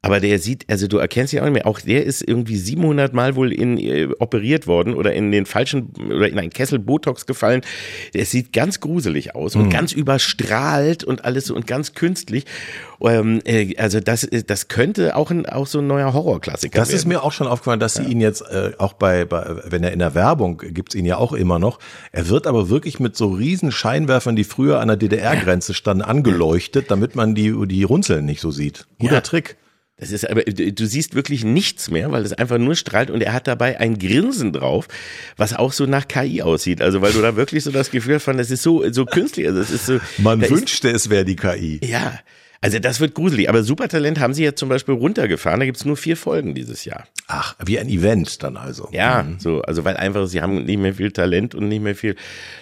Aber der sieht, also du erkennst ihn auch nicht mehr. Auch der ist irgendwie 700 Mal wohl in, äh, operiert worden oder in den falschen oder in einen Kessel Botox gefallen. Der sieht ganz gruselig aus und mhm. ganz überstrahlt und alles so und ganz künstlich. Ähm, äh, also das, äh, das könnte auch ein auch so ein neuer Horrorklassiker Das werden. ist mir auch schon aufgefallen, dass ja. sie ihn jetzt äh, auch bei, bei, wenn er in der Werbung gibt's ihn ja auch immer noch. Er wird aber wirklich mit so riesen Scheinwerfern, die früher an der DDR-Grenze standen, angeleuchtet, damit man die die Runzeln nicht so sieht. Guter ja. Trick. Das ist aber, du siehst wirklich nichts mehr, weil es einfach nur strahlt und er hat dabei ein Grinsen drauf, was auch so nach KI aussieht. Also, weil du da wirklich so das Gefühl hast, das ist so, so künstlich. Also, es ist so. Man wünschte, ist, es wäre die KI. Ja. Also das wird gruselig. Aber Supertalent haben sie jetzt zum Beispiel runtergefahren. Da gibt's nur vier Folgen dieses Jahr. Ach, wie ein Event dann also. Ja, mhm. so, also weil einfach sie haben nicht mehr viel Talent und nicht mehr viel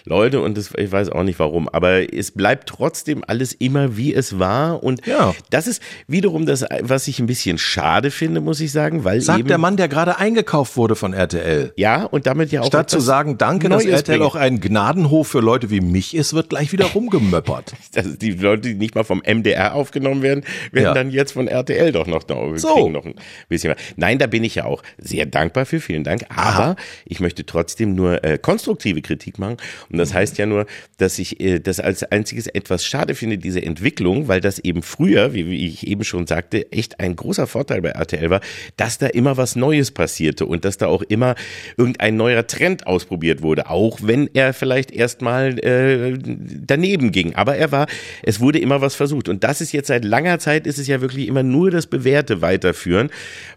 Leute und das, ich weiß auch nicht warum. Aber es bleibt trotzdem alles immer wie es war und ja. das ist wiederum das, was ich ein bisschen schade finde, muss ich sagen, weil sagt eben, der Mann, der gerade eingekauft wurde von RTL. Ja und damit ja auch statt zu sagen, danke, Neues dass RTL bringen. auch ein Gnadenhof für Leute wie mich ist, wird gleich wieder rumgemöppert. die Leute, die nicht mal vom MDR auf aufgenommen werden, werden ja. dann jetzt von RTL doch noch, noch, so. noch ein bisschen mehr. Nein, da bin ich ja auch sehr dankbar für, vielen Dank. Aber Aha. ich möchte trotzdem nur äh, konstruktive Kritik machen. Und das mhm. heißt ja nur, dass ich äh, das als einziges etwas schade finde, diese Entwicklung, weil das eben früher, wie, wie ich eben schon sagte, echt ein großer Vorteil bei RTL war, dass da immer was Neues passierte und dass da auch immer irgendein neuer Trend ausprobiert wurde, auch wenn er vielleicht erstmal äh, daneben ging. Aber er war, es wurde immer was versucht. Und das ist jetzt seit langer Zeit ist es ja wirklich immer nur das Bewährte weiterführen,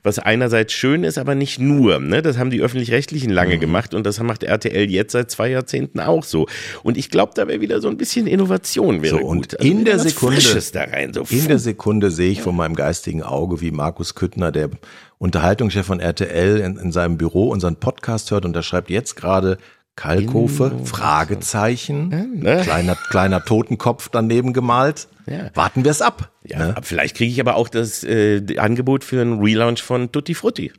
was einerseits schön ist, aber nicht nur. Ne? Das haben die Öffentlich-Rechtlichen lange mhm. gemacht und das macht RTL jetzt seit zwei Jahrzehnten auch so. Und ich glaube, da wäre wieder so ein bisschen Innovation wäre so, und gut. Also in der Sekunde, da rein, so in der Sekunde sehe ich von meinem geistigen Auge, wie Markus Küttner, der Unterhaltungschef von RTL in, in seinem Büro unseren Podcast hört und er schreibt jetzt gerade Kalkofe, Fragezeichen, ja, ne? kleiner, kleiner Totenkopf daneben gemalt. Ja. Warten wir es ab. Ja, ne? vielleicht kriege ich aber auch das äh, Angebot für einen Relaunch von Tutti Frutti.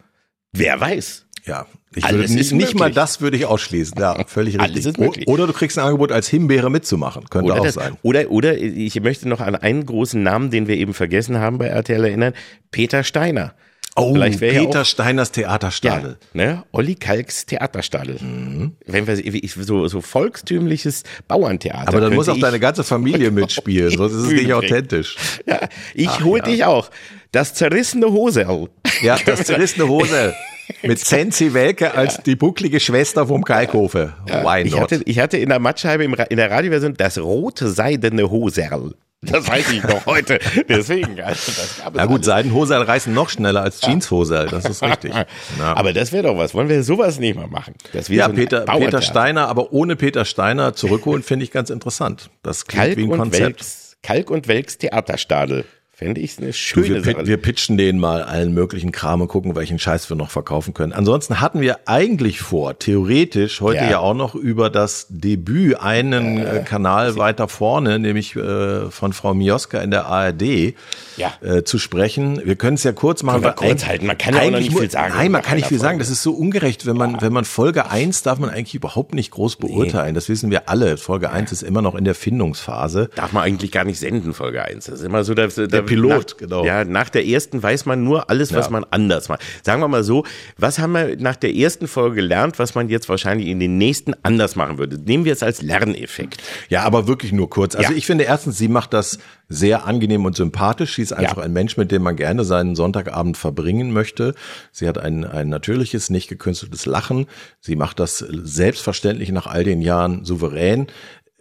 Wer weiß. Ja, ich würde Alles nicht, nicht mal das würde ich ausschließen. Ja, völlig richtig. Oder du kriegst ein Angebot als Himbeere mitzumachen. Könnte oder auch das, sein. Oder, oder ich möchte noch an einen großen Namen, den wir eben vergessen haben bei RTL erinnern. Peter Steiner. Oh, Peter ja Steiners Theaterstadel. Ja, ne? Olli Kalks Theaterstadel. Mhm. Wenn wir so, so volkstümliches Bauerntheater. Aber dann muss auch deine ganze Familie mitspielen, sonst ist es nicht authentisch. Ja, ich Ach, hol ja. dich auch. Das zerrissene Hosel. Ja, das zerrissene Hosel. Mit Sensi Welke als ja. die bucklige Schwester vom Kalkofe. Ja. Why not? Ich hatte, ich hatte in der Matscheibe in der Radioversion das rote seidene Hoserl. Das weiß ich noch heute. Deswegen, also das Na gut, alles. Seidenhose reißen noch schneller als Jeanshose, das ist richtig. Ja. Aber das wäre doch was. Wollen wir sowas nicht mal machen? ja, so Peter, Peter Steiner, aber ohne Peter Steiner zurückholen, finde ich ganz interessant. Das klingt Kalk wie ein Konzept. Welks, Kalk und Welks Theaterstadel. Fände ich eine schöne du, wir, Sache. Wir pitchen denen mal allen möglichen Kram und gucken, welchen Scheiß wir noch verkaufen können. Ansonsten hatten wir eigentlich vor, theoretisch heute ja, ja auch noch über das Debüt einen äh, Kanal weiter vorne, nämlich äh, von Frau Mioska in der ARD, ja. äh, zu sprechen. Wir können es ja kurz machen. Können wir kurz halten. Man kann ja auch noch nicht viel sagen. Nein, man kann nicht viel sagen. Das ist so ungerecht. Wenn man, wenn man Folge eins darf man eigentlich überhaupt nicht groß beurteilen. Nee. Das wissen wir alle. Folge eins ist immer noch in der Findungsphase. Darf man eigentlich gar nicht senden, Folge eins. Das ist immer so, dass, der Pilot, nach, genau. Ja, nach der ersten weiß man nur alles, was ja. man anders macht. Sagen wir mal so, was haben wir nach der ersten Folge gelernt, was man jetzt wahrscheinlich in den nächsten anders machen würde? Nehmen wir es als Lerneffekt. Ja, aber wirklich nur kurz. Also ja. ich finde erstens, sie macht das sehr angenehm und sympathisch. Sie ist einfach ja. ein Mensch, mit dem man gerne seinen Sonntagabend verbringen möchte. Sie hat ein, ein natürliches, nicht gekünsteltes Lachen. Sie macht das selbstverständlich nach all den Jahren souverän.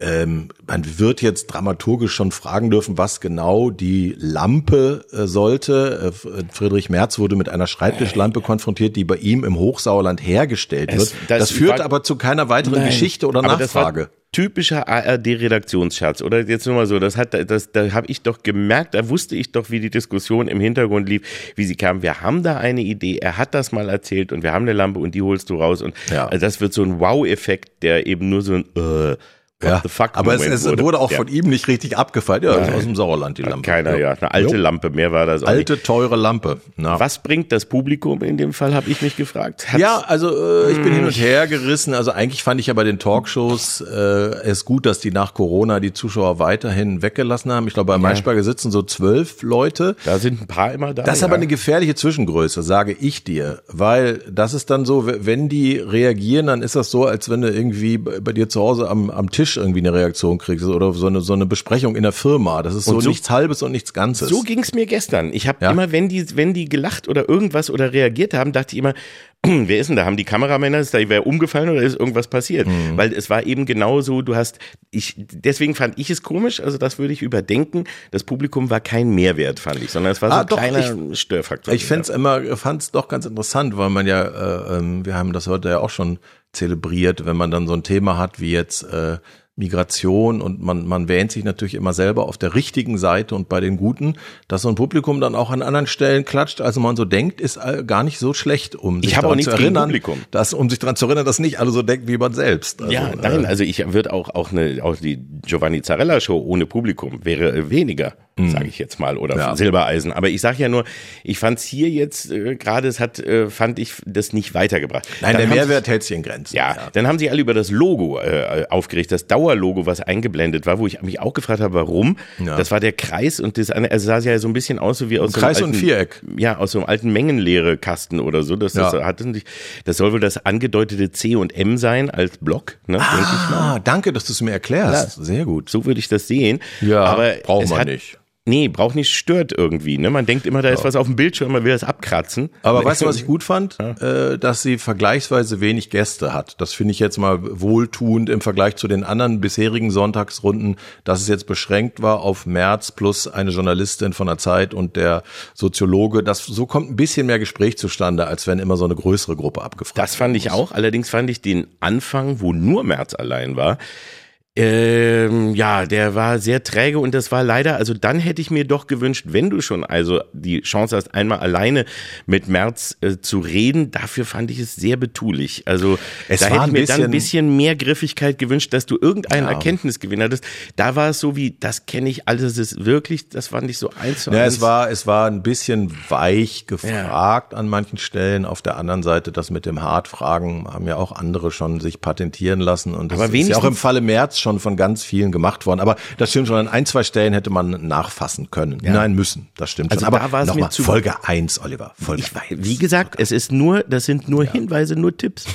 Ähm, man wird jetzt dramaturgisch schon fragen dürfen, was genau die Lampe äh, sollte. Äh, Friedrich Merz wurde mit einer Schreibtischlampe konfrontiert, die bei ihm im Hochsauerland hergestellt wird. Es, das, das, führt aber zu keiner weiteren Nein, Geschichte oder Nachfrage typischer ARD-Redaktionsschatz, oder jetzt nur mal so, das hat, das, da habe ich doch gemerkt, da wusste ich doch, wie die Diskussion im Hintergrund lief, wie sie kam. Wir haben da eine Idee, er hat das mal erzählt und wir haben eine Lampe und die holst du raus und ja. also das wird so ein Wow-Effekt, der eben nur so ein äh, ja, aber es, es wurde. wurde auch ja. von ihm nicht richtig abgefeiert. Ja, Nein. aus dem Sauerland die Lampe. Keiner, ja. Eine alte jo. Lampe, mehr war das Alte, nicht. teure Lampe. Na. Was bringt das Publikum in dem Fall, habe ich mich gefragt. Hat's ja, also äh, ich bin hin und hm. her gerissen. Also eigentlich fand ich ja bei den Talkshows äh, es gut, dass die nach Corona die Zuschauer weiterhin weggelassen haben. Ich glaube, bei Maischberger sitzen so zwölf Leute. Da sind ein paar immer da. Das ist aber eine gefährliche Zwischengröße, sage ich dir. Weil das ist dann so, wenn die reagieren, dann ist das so, als wenn du irgendwie bei dir zu Hause am, am Tisch irgendwie eine Reaktion kriegst oder so eine, so eine Besprechung in der Firma. Das ist so, so nichts Halbes und nichts Ganzes. So ging es mir gestern. Ich habe ja? immer, wenn die, wenn die gelacht oder irgendwas oder reagiert haben, dachte ich immer, wer ist denn da? Haben die Kameramänner, ist da wer umgefallen oder ist irgendwas passiert? Mhm. Weil es war eben genauso, du hast, ich, deswegen fand ich es komisch, also das würde ich überdenken. Das Publikum war kein Mehrwert, fand ich, sondern es war so ah, ein doch, kleiner ich, Störfaktor. Ich fände es immer, fand es doch ganz interessant, weil man ja, äh, ähm, wir haben das heute ja auch schon zelebriert, wenn man dann so ein Thema hat wie jetzt äh, Migration und man, man wähnt sich natürlich immer selber auf der richtigen Seite und bei den Guten, dass so ein Publikum dann auch an anderen Stellen klatscht, also man so denkt, ist gar nicht so schlecht, um sich daran zu erinnern, dass, um sich daran zu erinnern, dass nicht alle so denken wie man selbst. Also, ja, nein, äh, also ich würde auch, auch eine, auch die Giovanni Zarella Show ohne Publikum wäre weniger mhm. sage ich jetzt mal, oder ja. Silbereisen. Aber ich sage ja nur, ich fand es hier jetzt äh, gerade, es hat, äh, fand ich das nicht weitergebracht. Nein, dann der Mehrwert hält sich in Grenzen. Ja, ja, dann haben sie alle über das Logo äh, aufgeregt, das Dauerlogo, was eingeblendet war, wo ich mich auch gefragt habe, warum. Ja. Das war der Kreis und das also sah ja so ein bisschen aus so wie aus ein so einem Kreis alten, und Viereck. Ja, aus so einem alten Mengenlehre-Kasten oder so. Das, das, hat, das soll wohl das angedeutete C und M sein als Block, ne, ah, danke, dass du es mir erklärst. Sehr gut. So würde ich das sehen. Ja, aber braucht man hat, nicht. Nee, braucht nicht, stört irgendwie. Ne? Man denkt immer, da ist ja. was auf dem Bildschirm, man will das abkratzen. Aber weißt du, was ich gut fand? Ja. Äh, dass sie vergleichsweise wenig Gäste hat. Das finde ich jetzt mal wohltuend im Vergleich zu den anderen bisherigen Sonntagsrunden, dass es jetzt beschränkt war auf März plus eine Journalistin von der Zeit und der Soziologe. Das, so kommt ein bisschen mehr Gespräch zustande, als wenn immer so eine größere Gruppe abgefragt wird. Das fand ich auch. Allerdings fand ich den Anfang, wo nur März allein war, ähm, ja, der war sehr träge und das war leider, also dann hätte ich mir doch gewünscht, wenn du schon also die Chance hast, einmal alleine mit Merz äh, zu reden, dafür fand ich es sehr betulich. Also es da hätte ich mir dann ein bisschen mehr Griffigkeit gewünscht, dass du irgendeinen ja. Erkenntnisgewinn hattest. Da war es so wie, das kenne ich alles, das ist wirklich, das fand ich so eins zu eins. Ja, es war, es war ein bisschen weich gefragt ja. an manchen Stellen. Auf der anderen Seite, das mit dem Hartfragen haben ja auch andere schon sich patentieren lassen und das Aber ist ja auch im Falle Merz schon schon von ganz vielen gemacht worden. Aber das stimmt schon, an ein, zwei Stellen hätte man nachfassen können. Ja. Nein, müssen. Das stimmt also schon. Aber da nochmal, Folge eins, Oliver. Folge ich, Wie gesagt, es ist nur, das sind nur ja. Hinweise, nur Tipps.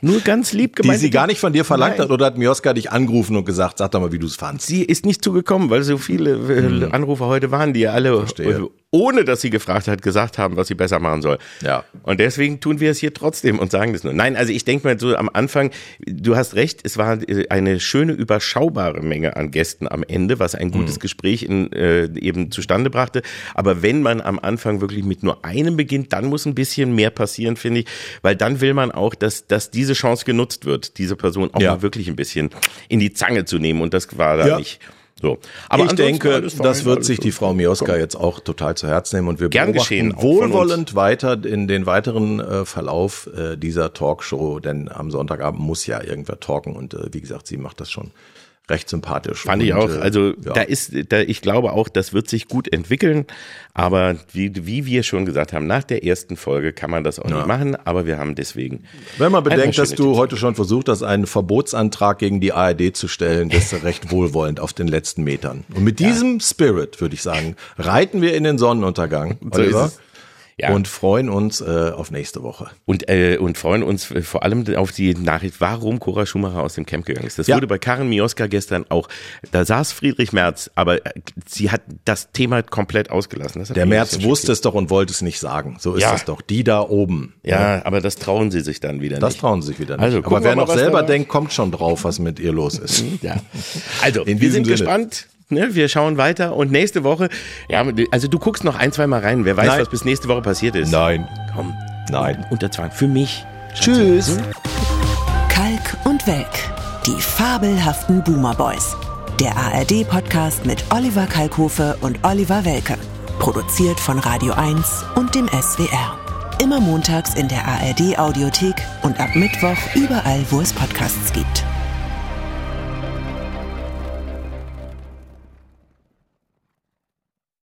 nur ganz lieb gemeint. Die sie gar nicht von dir verlangt Nein. hat oder hat Mioska dich angerufen und gesagt, sag doch mal, wie du es fandst. Sie ist nicht zugekommen, weil so viele äh, hm. Anrufer heute waren, die ja alle Verstehe ohne dass sie gefragt hat, gesagt haben, was sie besser machen soll. Ja. Und deswegen tun wir es hier trotzdem und sagen das nur. Nein, also ich denke mal so am Anfang, du hast recht, es war eine schöne, überschaubare Menge an Gästen am Ende, was ein gutes mhm. Gespräch in, äh, eben zustande brachte. Aber wenn man am Anfang wirklich mit nur einem beginnt, dann muss ein bisschen mehr passieren, finde ich, weil dann will man auch, dass, dass diese Chance genutzt wird, diese Person auch ja. mal wirklich ein bisschen in die Zange zu nehmen und das war da ja. nicht. So. Aber ich denke, das wird sich die Frau Mioska jetzt auch total zu Herzen nehmen und wir Gern beobachten wohlwollend weiter in den weiteren äh, Verlauf äh, dieser Talkshow, denn am Sonntagabend muss ja irgendwer talken und äh, wie gesagt, sie macht das schon recht sympathisch. Fand und, ich auch. Äh, also ja. da ist, da, ich glaube auch, das wird sich gut entwickeln. Aber wie, wie wir schon gesagt haben, nach der ersten Folge kann man das auch ja. nicht machen. Aber wir haben deswegen. Wenn man bedenkt, dass du heute schon versucht hast, einen Verbotsantrag gegen die ARD zu stellen, bist du recht wohlwollend auf den letzten Metern. Und mit diesem ja. Spirit, würde ich sagen, reiten wir in den Sonnenuntergang. Oliver. So ja. und freuen uns äh, auf nächste Woche. Und, äh, und freuen uns äh, vor allem auf die Nachricht, warum Cora Schumacher aus dem Camp gegangen ist. Das ja. wurde bei Karin Mioska gestern auch, da saß Friedrich Merz, aber äh, sie hat das Thema komplett ausgelassen. Der Merz wusste es doch und wollte es nicht sagen. So ist ja. es doch. Die da oben. Ja, ja, aber das trauen sie sich dann wieder nicht. Das trauen sie sich wieder nicht. Also, aber wer noch selber denkt, kommt schon drauf, was mit ihr los ist. ja. Also, wir sind Sinne. gespannt Ne? Wir schauen weiter und nächste Woche, ja, also du guckst noch ein, zwei Mal rein. Wer weiß, Nein. was bis nächste Woche passiert ist. Nein. Komm. Nein. Unter Zwang. Für mich. Tschüss. Hm? Kalk und Welk. Die fabelhaften Boomer Boys. Der ARD-Podcast mit Oliver Kalkofe und Oliver Welke. Produziert von Radio 1 und dem SWR. Immer montags in der ARD-Audiothek und ab Mittwoch überall, wo es Podcasts gibt.